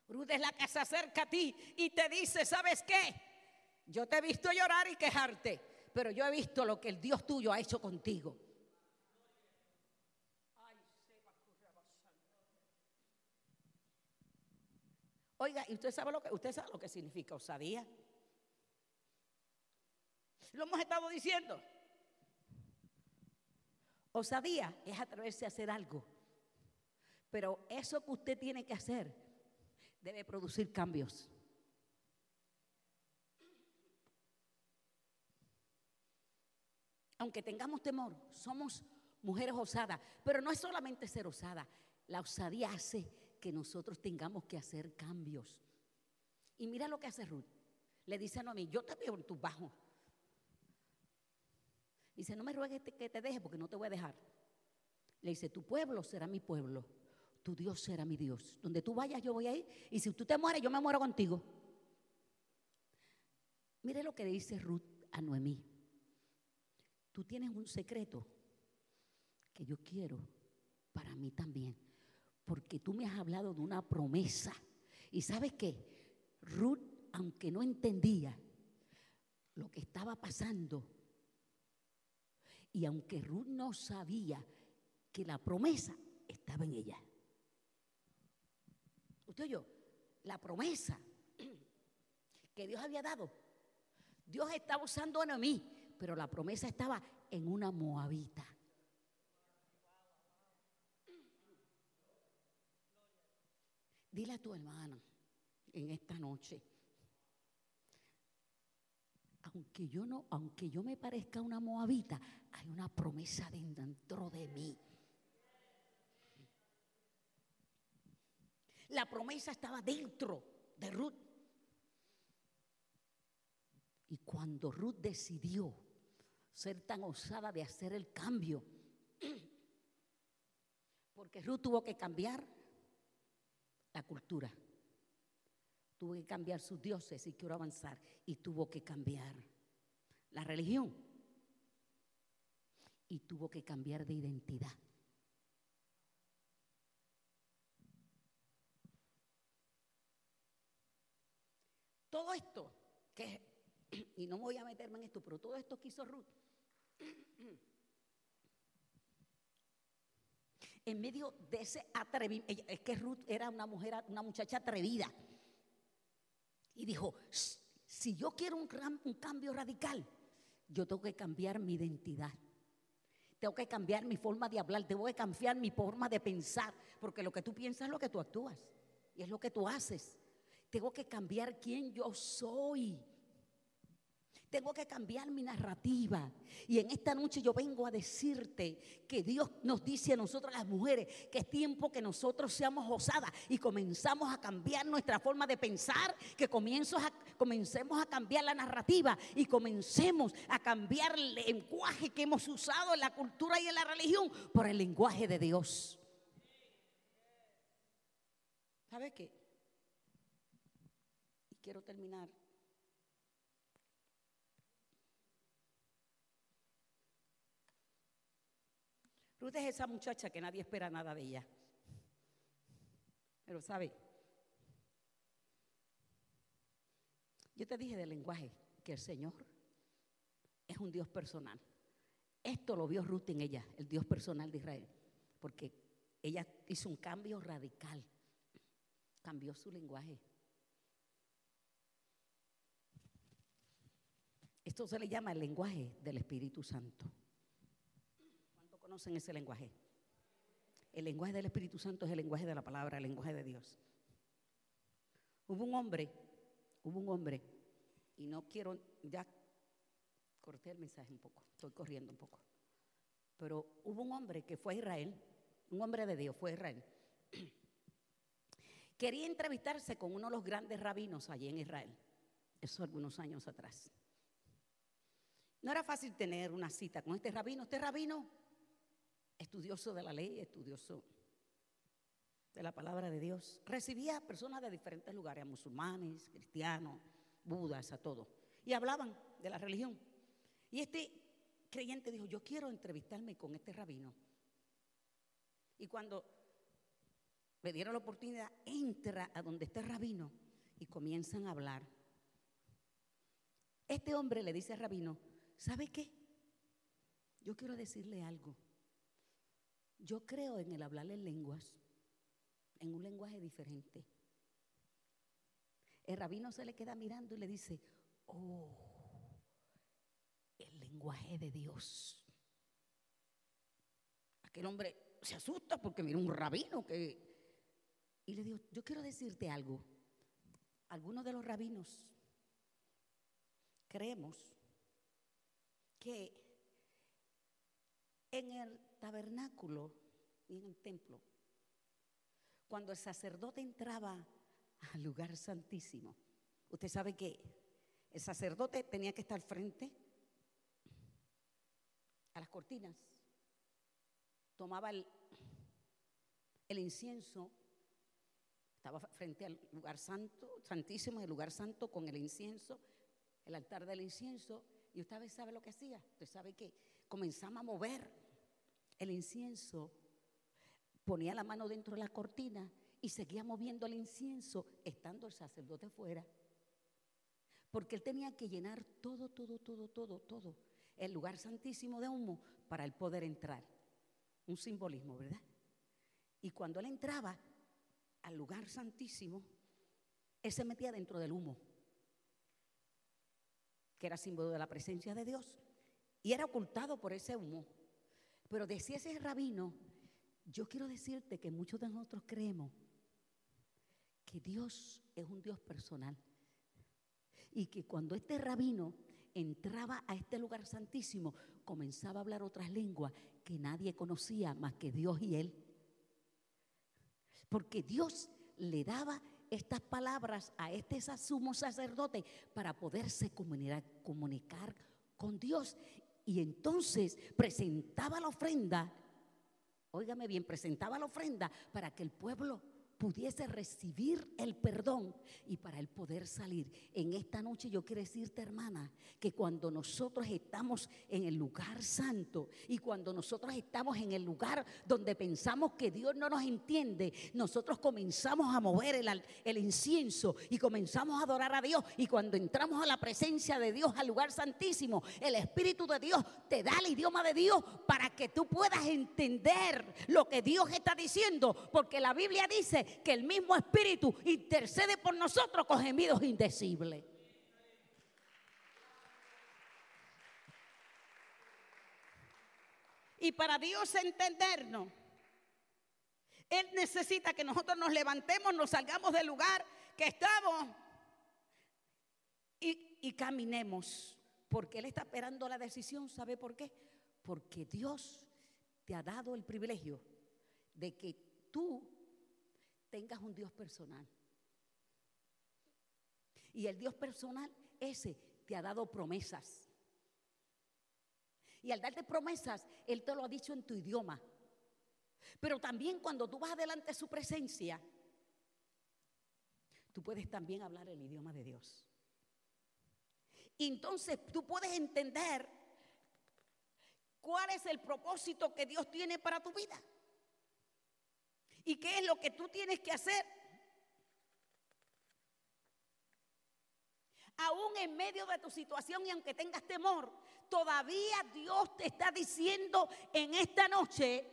Ruth es la que se acerca a ti y te dice, ¿sabes qué? Yo te he visto llorar y quejarte pero yo he visto lo que el Dios tuyo ha hecho contigo. Oiga, ¿y usted sabe lo que usted sabe lo que significa osadía? Lo hemos estado diciendo. Osadía es atreverse a hacer algo. Pero eso que usted tiene que hacer debe producir cambios. Aunque tengamos temor, somos mujeres osadas. Pero no es solamente ser osada, la osadía hace que nosotros tengamos que hacer cambios. Y mira lo que hace Ruth. Le dice a Noemí, yo te veo en tus bajos. Dice, no me ruegues que te deje porque no te voy a dejar. Le dice, tu pueblo será mi pueblo, tu Dios será mi Dios. Donde tú vayas yo voy a ir y si tú te mueres yo me muero contigo. Mire lo que dice Ruth a Noemí. Tú tienes un secreto que yo quiero para mí también, porque tú me has hablado de una promesa. Y sabes qué, Ruth, aunque no entendía lo que estaba pasando, y aunque Ruth no sabía que la promesa estaba en ella. Usted oyó, la promesa <clears throat> que Dios había dado. Dios estaba usando a mí, pero la promesa estaba en una moabita. Dile a tu hermano en esta noche, aunque yo no, aunque yo me parezca una moabita, hay una promesa dentro de mí. La promesa estaba dentro de Ruth. Y cuando Ruth decidió ser tan osada de hacer el cambio, <clears throat> porque Ruth tuvo que cambiar la cultura, tuvo que cambiar sus dioses y quiero avanzar, y tuvo que cambiar la religión, y tuvo que cambiar de identidad. Todo esto, que, <clears throat> y no voy a meterme en esto, pero todo esto que hizo Ruth, en medio de ese atrevimiento, es que Ruth era una mujer, una muchacha atrevida, y dijo, si yo quiero un, un cambio radical, yo tengo que cambiar mi identidad. Tengo que cambiar mi forma de hablar, tengo que cambiar mi forma de pensar, porque lo que tú piensas es lo que tú actúas y es lo que tú haces. Tengo que cambiar quién yo soy. Tengo que cambiar mi narrativa. Y en esta noche yo vengo a decirte que Dios nos dice a nosotros las mujeres que es tiempo que nosotros seamos osadas y comenzamos a cambiar nuestra forma de pensar, que comencemos a cambiar la narrativa y comencemos a cambiar el lenguaje que hemos usado en la cultura y en la religión por el lenguaje de Dios. ¿Sabe qué? quiero terminar. Ruth es esa muchacha que nadie espera nada de ella. Pero sabe, yo te dije del lenguaje que el Señor es un Dios personal. Esto lo vio Ruth en ella, el Dios personal de Israel, porque ella hizo un cambio radical, cambió su lenguaje. Esto se le llama el lenguaje del Espíritu Santo. ¿Cuántos conocen ese lenguaje? El lenguaje del Espíritu Santo es el lenguaje de la palabra, el lenguaje de Dios. Hubo un hombre, hubo un hombre, y no quiero, ya corté el mensaje un poco, estoy corriendo un poco, pero hubo un hombre que fue a Israel, un hombre de Dios, fue a Israel. <clears throat> Quería entrevistarse con uno de los grandes rabinos allí en Israel, eso algunos años atrás. No era fácil tener una cita con este rabino. Este rabino, estudioso de la ley, estudioso de la palabra de Dios, recibía personas de diferentes lugares, a musulmanes, cristianos, budas, a todo. Y hablaban de la religión. Y este creyente dijo, yo quiero entrevistarme con este rabino. Y cuando le dieron la oportunidad, entra a donde está el rabino y comienzan a hablar. Este hombre le dice al rabino, ¿Sabe qué? Yo quiero decirle algo. Yo creo en el hablarle en lenguas, en un lenguaje diferente. El rabino se le queda mirando y le dice, oh, el lenguaje de Dios. Aquel hombre se asusta porque mira un rabino que... Y le digo, yo quiero decirte algo. Algunos de los rabinos creemos que en el tabernáculo y en el templo, cuando el sacerdote entraba al lugar santísimo, usted sabe que el sacerdote tenía que estar frente a las cortinas, tomaba el, incienso, estaba frente al lugar santo, santísimo, el lugar santo con el incienso, el altar del incienso y usted sabe lo que hacía. Usted sabe que comenzamos a mover el incienso, ponía la mano dentro de la cortina y seguía moviendo el incienso estando el sacerdote fuera. Porque él tenía que llenar todo, todo, todo, todo, todo el lugar santísimo de humo para él poder entrar. Un simbolismo, ¿verdad? Y cuando él entraba al lugar santísimo, él se metía dentro del humo, que era símbolo de la presencia de Dios, y era ocultado por ese humo. Pero decía ese rabino, yo quiero decirte que muchos de nosotros creemos que Dios es un Dios personal. Y que cuando este rabino entraba a este lugar santísimo, comenzaba a hablar otras lenguas que nadie conocía más que Dios y él. Porque Dios le daba estas palabras a este sumo sacerdote para poderse comunicar, comunicar con Dios. Y entonces presentaba la ofrenda, óigame bien, presentaba la ofrenda para que el pueblo pudiese recibir el perdón y para él poder salir. En esta noche yo quiero decirte, hermana, que cuando nosotros estamos en el lugar santo y cuando nosotros estamos en el lugar donde pensamos que Dios no nos entiende, nosotros comenzamos a mover el, el incienso y comenzamos a adorar a Dios. Y cuando entramos a la presencia de Dios, al lugar santísimo, el Espíritu de Dios te da el idioma de Dios para que tú puedas entender lo que Dios está diciendo, porque la Biblia dice que el mismo Espíritu intercede por nosotros con gemidos indecibles. Y para Dios entendernos, Él necesita que nosotros nos levantemos, nos salgamos del lugar que estamos y, y caminemos. Porque Él está esperando la decisión. ¿Sabe por qué? Porque Dios te ha dado el privilegio de que tú tengas un Dios personal. Y el Dios personal ese te ha dado promesas. Y al darte promesas, Él te lo ha dicho en tu idioma. Pero también cuando tú vas adelante de su presencia, tú puedes también hablar el idioma de Dios. Y entonces tú puedes entender cuál es el propósito que Dios tiene para tu vida. ¿Y qué es lo que tú tienes que hacer? Aún en medio de tu situación y aunque tengas temor, todavía Dios te está diciendo en esta noche,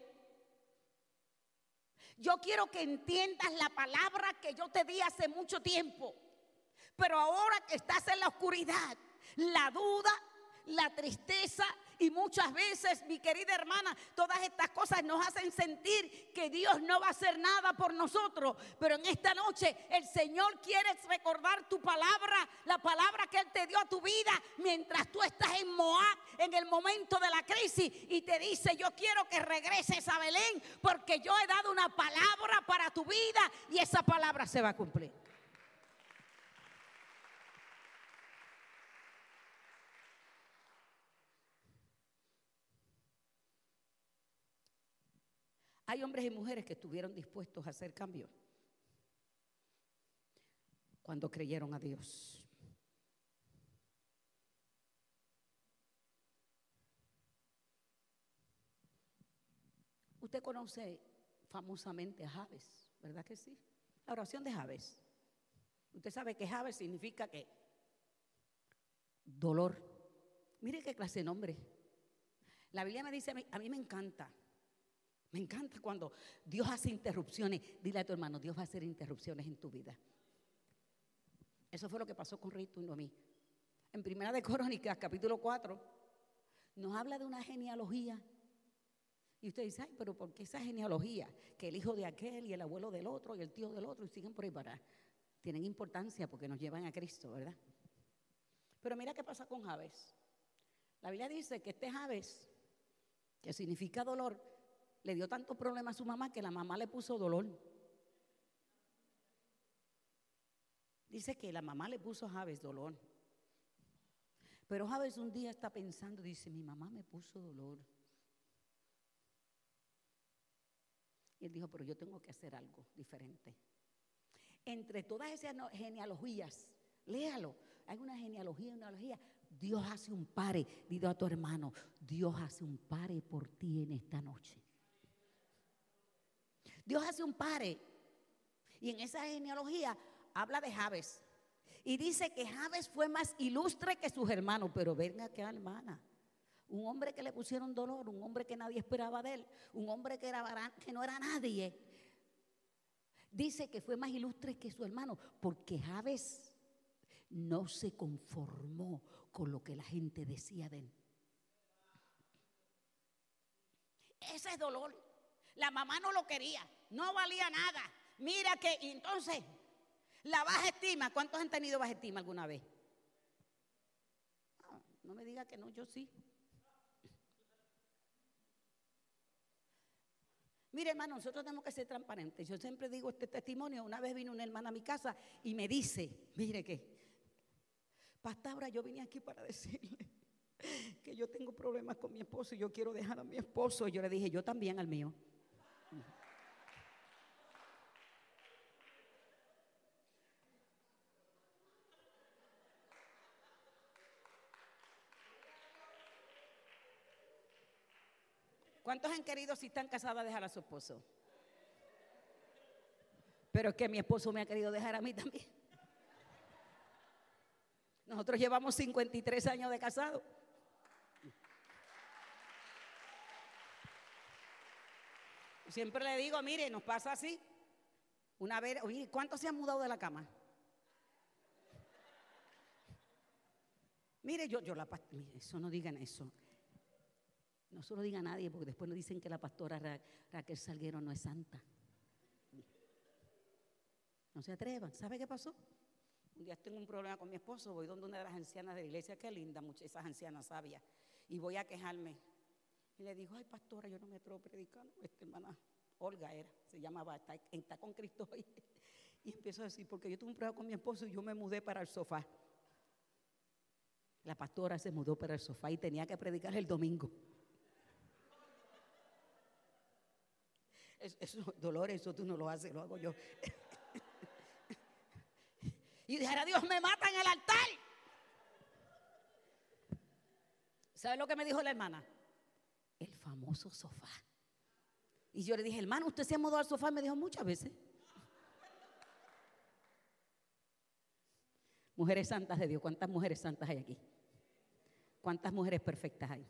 yo quiero que entiendas la palabra que yo te di hace mucho tiempo. Pero ahora que estás en la oscuridad, la duda, la tristeza, y muchas veces, mi querida hermana, todas estas cosas nos hacen sentir que Dios no va a hacer nada por nosotros. Pero en esta noche el Señor quiere recordar tu palabra, la palabra que Él te dio a tu vida mientras tú estás en Moab, en el momento de la crisis. Y te dice, yo quiero que regreses a Belén porque yo he dado una palabra para tu vida y esa palabra se va a cumplir. Hay hombres y mujeres que estuvieron dispuestos a hacer cambio cuando creyeron a Dios. Usted conoce famosamente a Javes, ¿verdad que sí? La oración de Javes. Usted sabe que Javes significa que dolor. Mire qué clase de nombre. La Biblia me dice, a mí, a mí me encanta me encanta cuando Dios hace interrupciones. Dile a tu hermano, Dios va a hacer interrupciones en tu vida. Eso fue lo que pasó con Rey y a mí. En Primera de Crónicas, capítulo 4, nos habla de una genealogía. Y usted dice, ay, pero ¿por qué esa genealogía? Que el hijo de aquel y el abuelo del otro y el tío del otro y siguen por ahí para. Tienen importancia porque nos llevan a Cristo, ¿verdad? Pero mira qué pasa con Javes. La Biblia dice que este Javes, que significa dolor, le dio tanto problema a su mamá que la mamá le puso dolor. Dice que la mamá le puso a Javes dolor. Pero Javes un día está pensando, dice, mi mamá me puso dolor. Y él dijo, pero yo tengo que hacer algo diferente. Entre todas esas genealogías, léalo, hay una genealogía, una genealogía. Dios hace un pare, dile a tu hermano, Dios hace un pare por ti en esta noche. Dios hace un pare. Y en esa genealogía habla de Javes. Y dice que Javes fue más ilustre que sus hermanos, pero venga que hermana. Un hombre que le pusieron dolor, un hombre que nadie esperaba de él, un hombre que, era, que no era nadie. Dice que fue más ilustre que su hermano, porque Javes no se conformó con lo que la gente decía de él. Ese es dolor. La mamá no lo quería, no valía nada. Mira que entonces la baja estima, ¿cuántos han tenido baja estima alguna vez? Ah, no me diga que no, yo sí. Mire, hermano, nosotros tenemos que ser transparentes. Yo siempre digo este testimonio. Una vez vino una hermana a mi casa y me dice, mire que, pastora, yo vine aquí para decirle que yo tengo problemas con mi esposo y yo quiero dejar a mi esposo. Y yo le dije, yo también al mío. ¿Cuántos han querido, si están casadas, dejar a su esposo? Pero es que mi esposo me ha querido dejar a mí también. Nosotros llevamos 53 años de casado. Siempre le digo, mire, nos pasa así. Una vez, oye, ¿cuántos se han mudado de la cama? Mire, yo, yo la, mire, eso no digan eso. No se lo diga a nadie porque después nos dicen que la pastora Raquel Salguero no es santa. No se atrevan. ¿Sabe qué pasó? Un día tengo un problema con mi esposo, voy donde una de las ancianas de la iglesia, qué linda, muchas esas ancianas sabias, y voy a quejarme. Y le digo, ay pastora, yo no me atrevo a predicar. Esta hermana Olga era, se llamaba, está, está con Cristo hoy. Y empiezo a decir, porque yo tuve un problema con mi esposo y yo me mudé para el sofá. La pastora se mudó para el sofá y tenía que predicar el domingo. Eso, dolor, eso tú no lo haces, lo hago yo. <laughs> y dijera, Dios me mata en el altar. ¿Sabe lo que me dijo la hermana? El famoso sofá. Y yo le dije, hermano, ¿usted se ha mudado al sofá? me dijo muchas veces. Mujeres santas de Dios, ¿cuántas mujeres santas hay aquí? ¿Cuántas mujeres perfectas hay?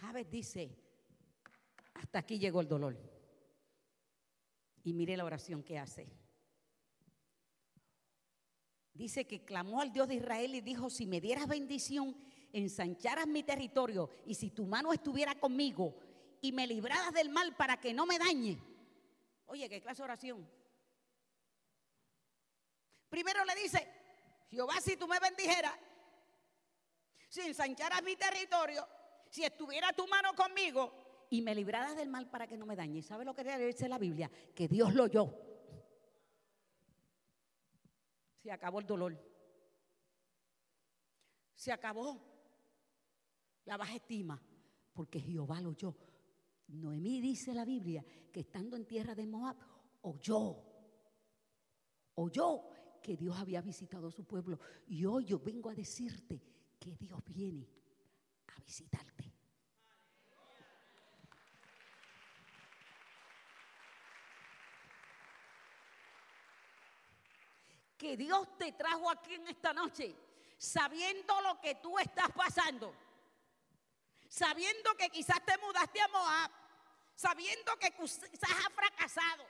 Javes dice, hasta aquí llegó el dolor. Y mire la oración que hace. Dice que clamó al Dios de Israel y dijo, si me dieras bendición, ensancharas mi territorio y si tu mano estuviera conmigo y me libraras del mal para que no me dañe. Oye, qué clase de oración. Primero le dice, Jehová, si tú me bendijeras, si ensancharas mi territorio si estuviera tu mano conmigo y me libraras del mal para que no me dañe. ¿Sabe lo que dice la Biblia? Que Dios lo oyó. Se acabó el dolor. Se acabó la baja estima, porque Jehová lo oyó. Noemí dice la Biblia que estando en tierra de Moab, oyó, oyó que Dios había visitado a su pueblo. Y hoy yo vengo a decirte que Dios viene a visitarte. Que Dios te trajo aquí en esta noche, sabiendo lo que tú estás pasando, sabiendo que quizás te mudaste a Moab, sabiendo que quizás has fracasado.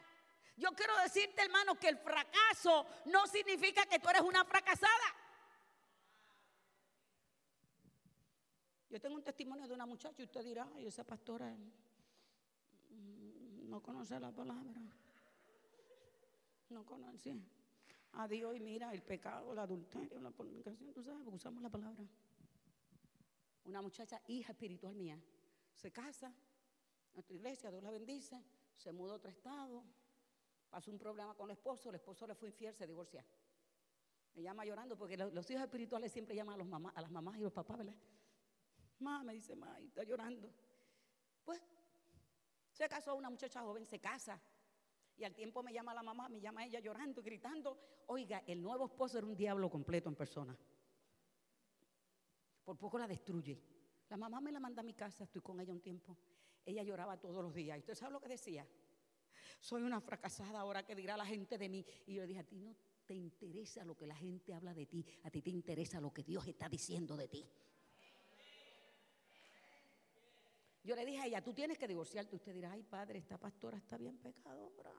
Yo quiero decirte, hermano, que el fracaso no significa que tú eres una fracasada. Yo tengo un testimonio de una muchacha y usted dirá, ay, esa pastora mm, no conoce la palabra. No conoce a Dios y mira el pecado, el adulterio, la pornificación, tú sabes, usamos la palabra. Una muchacha, hija espiritual mía, se casa, nuestra iglesia, Dios la bendice, se mudó a otro estado, pasó un problema con el esposo, el esposo le fue infiel, se divorcia. Me llama llorando porque los, hijos espirituales siempre llaman a, los mamás, a las mamás y los papás, ¿verdad? Mamá, me dice, mamá, está llorando. Pues se casó una muchacha joven, se casa Y al tiempo me llama la mamá, me llama ella llorando, gritando. Oiga, el nuevo esposo era un diablo completo en persona. Por poco la destruye. La mamá me la manda a mi casa, estoy con ella un tiempo. Ella lloraba todos los días. ¿Y usted sabe lo que decía? Soy una fracasada ahora que dirá la gente de mí. Y yo le dije, a ti no te interesa lo que la gente habla de ti, a ti te interesa lo que Dios está diciendo de ti. Yo le dije a ella, tú tienes que divorciarte. Usted dirá, ay padre, esta pastora está bien pecadora.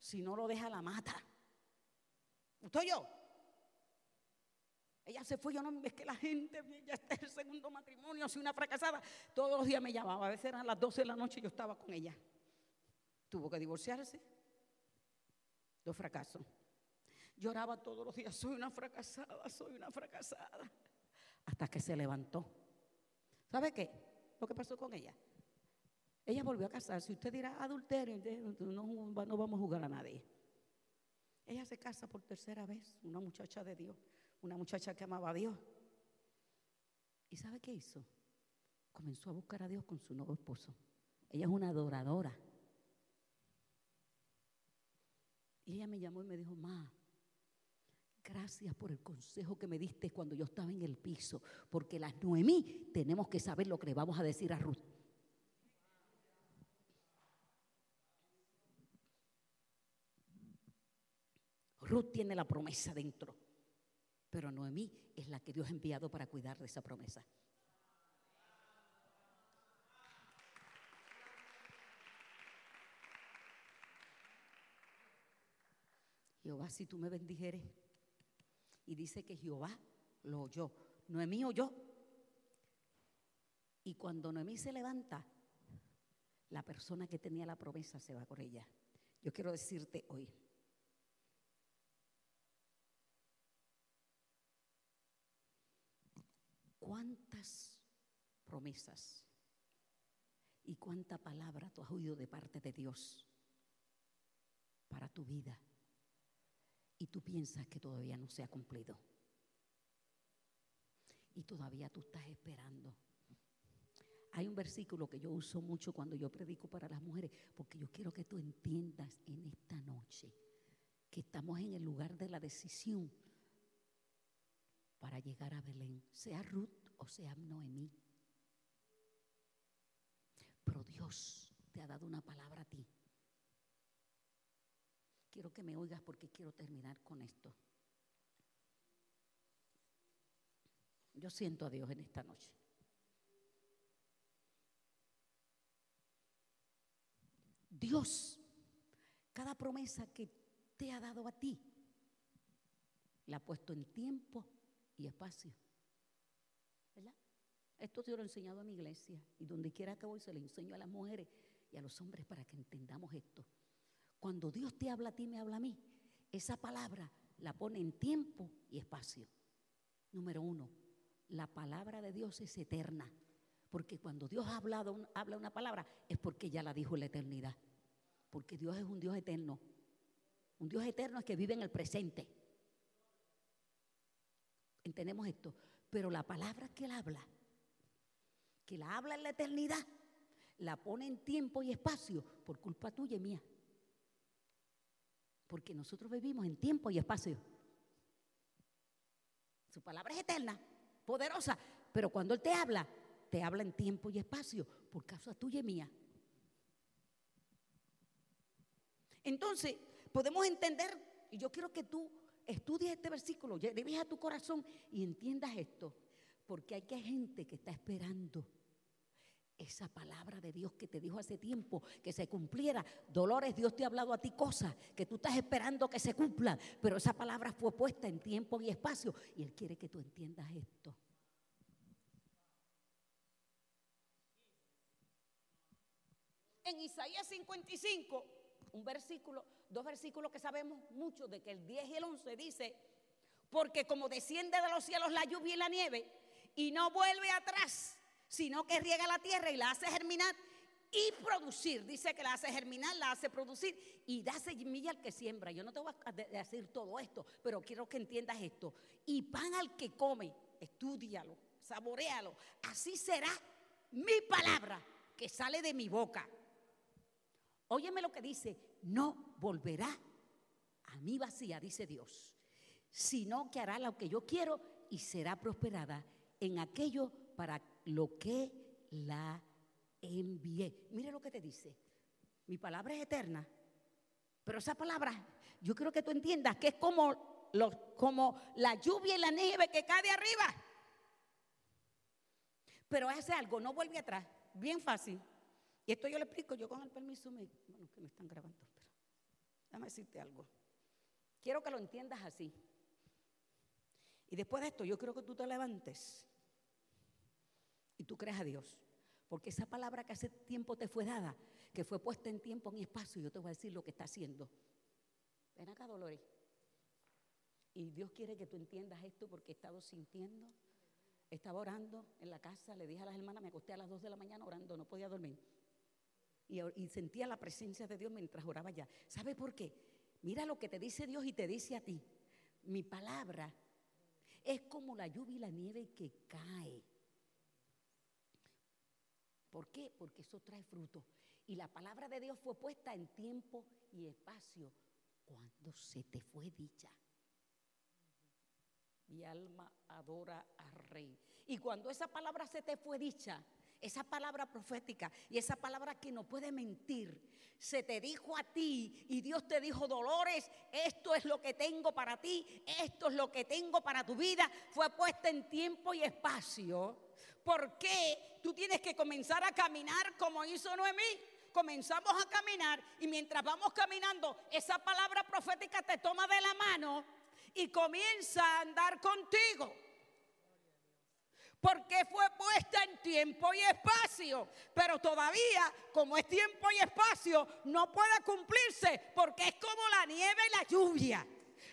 Si no lo deja, la mata. ¿Usted yo? Ella se fue, yo no, es que la gente, ya está el segundo matrimonio, soy una fracasada. Todos los días me llamaba, a veces eran las 12 de la noche y yo estaba con ella. Tuvo que divorciarse. Dos fracasos. Lloraba todos los días, soy una fracasada, soy una fracasada. Hasta que se levantó. ¿Sabe qué? Lo que pasó con ella. Ella volvió a casarse. Usted dirá adulterio, no, vamos a jugar a nadie. Ella se casa por tercera vez, una muchacha de Dios, una muchacha que amaba a Dios. ¿Y sabe qué hizo? Comenzó a buscar a Dios con su nuevo esposo. Ella es una adoradora. Y ella me llamó y me dijo, Ma, Gracias por el consejo que me diste cuando yo estaba en el piso, porque las Noemí tenemos que saber lo que le vamos a decir a Ruth. Ruth tiene la promesa dentro, pero Noemí es la que Dios ha enviado para cuidar de esa promesa. Jehová, si tú me bendijeres, y dice que Jehová lo oyó. Noemí oyó. Y cuando Noemí se levanta, la persona que tenía la promesa se va con ella. Yo quiero decirte hoy, ¿cuántas promesas y cuánta palabra tú has oído de parte de Dios para tu vida? Y tú piensas que todavía no se ha cumplido. Y todavía tú estás esperando. Hay un versículo que yo uso mucho cuando yo predico para las mujeres, porque yo quiero que tú entiendas en esta noche que estamos en el lugar de la decisión para llegar a Belén, sea Ruth o sea Noemí. Pero Dios te ha dado una palabra a ti quiero que me oigas porque quiero terminar con esto. Yo siento a Dios en esta noche. Dios, cada promesa que te ha dado a ti, la ha puesto en tiempo y espacio. ¿Verdad? Esto te lo he enseñado a mi iglesia y donde quiera que voy se lo enseño a las mujeres y a los hombres para que entendamos esto. Cuando Dios te habla a ti, me habla a mí, esa palabra la pone en tiempo y espacio. Número uno, la palabra de Dios es eterna. Porque cuando Dios ha hablado, habla una palabra, es porque ya la dijo en la eternidad. Porque Dios es un Dios eterno. Un Dios eterno es que vive en el presente. Entendemos esto. Pero la palabra que Él habla, que la habla en la eternidad, la pone en tiempo y espacio por culpa tuya y mía. Porque nosotros vivimos en tiempo y espacio. Su palabra es eterna, poderosa, pero cuando Él te habla, te habla en tiempo y espacio, por causa tuya y mía. Entonces, podemos entender, y yo quiero que tú estudies este versículo, lleves a tu corazón y entiendas esto, porque hay que gente que está esperando esa palabra de Dios que te dijo hace tiempo que se cumpliera. Dolores, Dios te ha hablado a ti cosas que tú estás esperando que se cumplan, pero esa palabra fue puesta en tiempo y espacio y Él quiere que tú entiendas esto. En Isaías 55, un versículo, dos versículos que sabemos mucho de que el 10 y el 11 dice, porque como desciende de los cielos la lluvia y la nieve y no vuelve atrás sino que riega la tierra y la hace germinar y producir. Dice que la hace germinar, la hace producir y da semilla al que siembra. Yo no te voy a decir todo esto, pero quiero que entiendas esto. Y pan al que come, estudialo, saborealo. Así será mi palabra que sale de mi boca. Óyeme lo que dice, no volverá a mí vacía, dice Dios, sino que hará lo que yo quiero y será prosperada en aquello para lo que la envié. Mire lo que te dice. Mi palabra es eterna. Pero esa palabra, yo quiero que tú entiendas que es como, la lluvia y la nieve que cae de arriba. Pero hace algo, no vuelve atrás. Bien fácil. Y esto yo le explico, yo con el permiso me, bueno, que me están grabando, pero déjame decirte algo. Quiero que lo entiendas así. Y después de esto, yo quiero que tú te levantes y tú creas a Dios. Porque esa palabra que hace tiempo te fue dada, que fue puesta en tiempo, en espacio, yo te voy a decir lo que está haciendo. Ven acá, Dolores. Y Dios quiere que tú entiendas esto porque he estado sintiendo. Estaba orando en la casa, le dije a las hermanas, me acosté a las 2 de la mañana orando, no podía dormir. Y, y sentía la presencia de Dios mientras oraba ya. ¿Sabe por qué? Mira lo que te dice Dios y te dice a ti. Mi palabra es como la lluvia y la nieve que cae. ¿Por qué? Porque eso trae fruto. Y la palabra de Dios fue puesta en tiempo y espacio cuando se te fue dicha. Mi alma adora al rey. Y cuando esa palabra se te fue dicha, esa palabra profética y esa palabra que no puede mentir, se te dijo a ti y Dios te dijo, Dolores, esto es lo que tengo para ti, esto es lo que tengo para tu vida, fue puesta en tiempo y espacio. ¿Por qué tú tienes que comenzar a caminar como hizo Noemí? Comenzamos a caminar y mientras vamos caminando, esa palabra profética te toma de la mano y comienza a andar contigo porque fue puesta en tiempo y espacio. Pero todavía, como es tiempo y espacio, no puede cumplirse porque es como la nieve y la lluvia.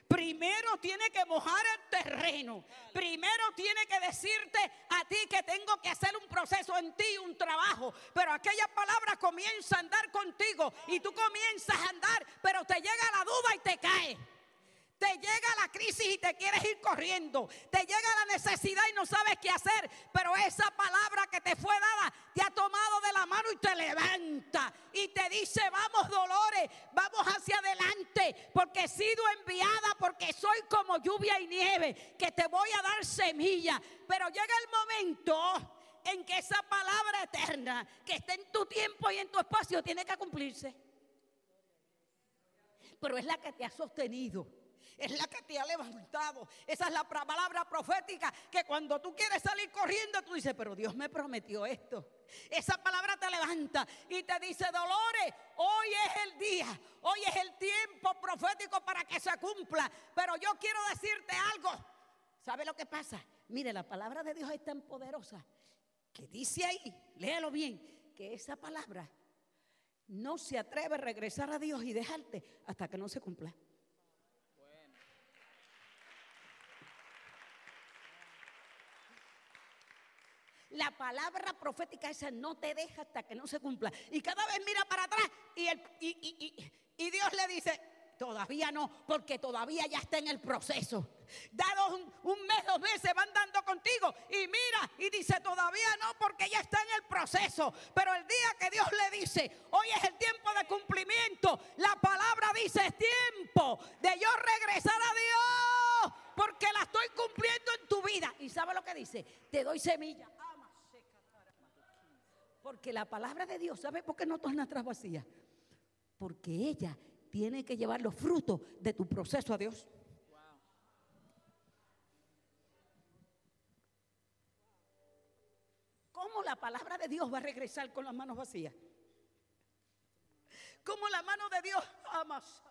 Primero tiene que mojar el terreno. Primero tiene que decirte a ti que tengo que hacer un proceso en ti, un trabajo. Pero aquella palabra comienza a andar contigo y tú comienzas a andar, pero te llega la duda y te cae. Te llega la crisis y te quieres ir corriendo. Te llega la necesidad y no sabes qué hacer. Pero esa palabra que te fue dada te ha tomado de la mano y te levanta. Y te dice, vamos Dolores, vamos hacia adelante. Porque he sido enviada, porque soy como lluvia y nieve. Que te voy a dar semilla. Pero llega el momento en que esa palabra eterna que está en tu tiempo y en tu espacio tiene que cumplirse. Pero es la que te ha sostenido es la que te ha levantado. Esa es la palabra profética que cuando tú quieres salir corriendo, tú dices, pero Dios me prometió esto. Esa palabra te levanta y te dice, Dolores, hoy es el día, hoy es el tiempo profético para que se cumpla. Pero yo quiero decirte algo. ¿Sabe lo que pasa? Mire, la palabra de Dios es tan poderosa que dice ahí, léalo bien, que esa palabra no se atreve a regresar a Dios y dejarte hasta que no se cumpla. La palabra profética esa no te deja hasta que no se cumpla. Y cada vez mira para atrás y, y, Dios le dice, todavía no, porque todavía ya está en el proceso. Dados un, mes, dos meses, van dando contigo y mira y dice, todavía no, porque ya está en el proceso. Pero el día que Dios le dice, hoy es el tiempo de cumplimiento, la palabra dice, es tiempo de yo regresar a Dios, porque la estoy cumpliendo en tu vida. ¿Y sabe lo que dice? Te doy semilla. Porque la palabra de Dios, ¿sabe por qué no torna atrás vacía? Porque ella tiene que llevar los frutos de tu proceso a Dios. ¿Cómo la palabra de Dios va a regresar con las manos vacías? ¿Cómo la mano de Dios amas?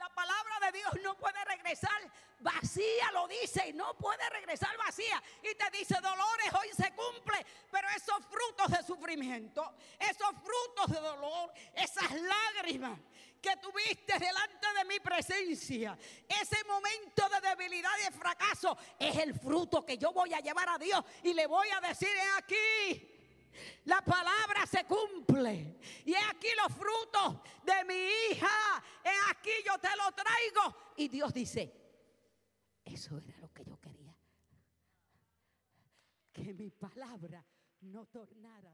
La palabra de Dios no puede regresar vacía, lo dice, y no puede regresar vacía. Y te dice, dolores, hoy se cumple, pero esos frutos de sufrimiento, esos frutos de dolor, esas lágrimas que tuviste delante de mi presencia, ese momento de debilidad y de fracaso, es el fruto que yo voy a llevar a Dios y le voy a decir, aquí la palabra se cumple. Y es aquí los frutos de mi hija. Es aquí yo te lo traigo. Y Dios dice, eso era lo que yo quería. Que mi palabra no tornara.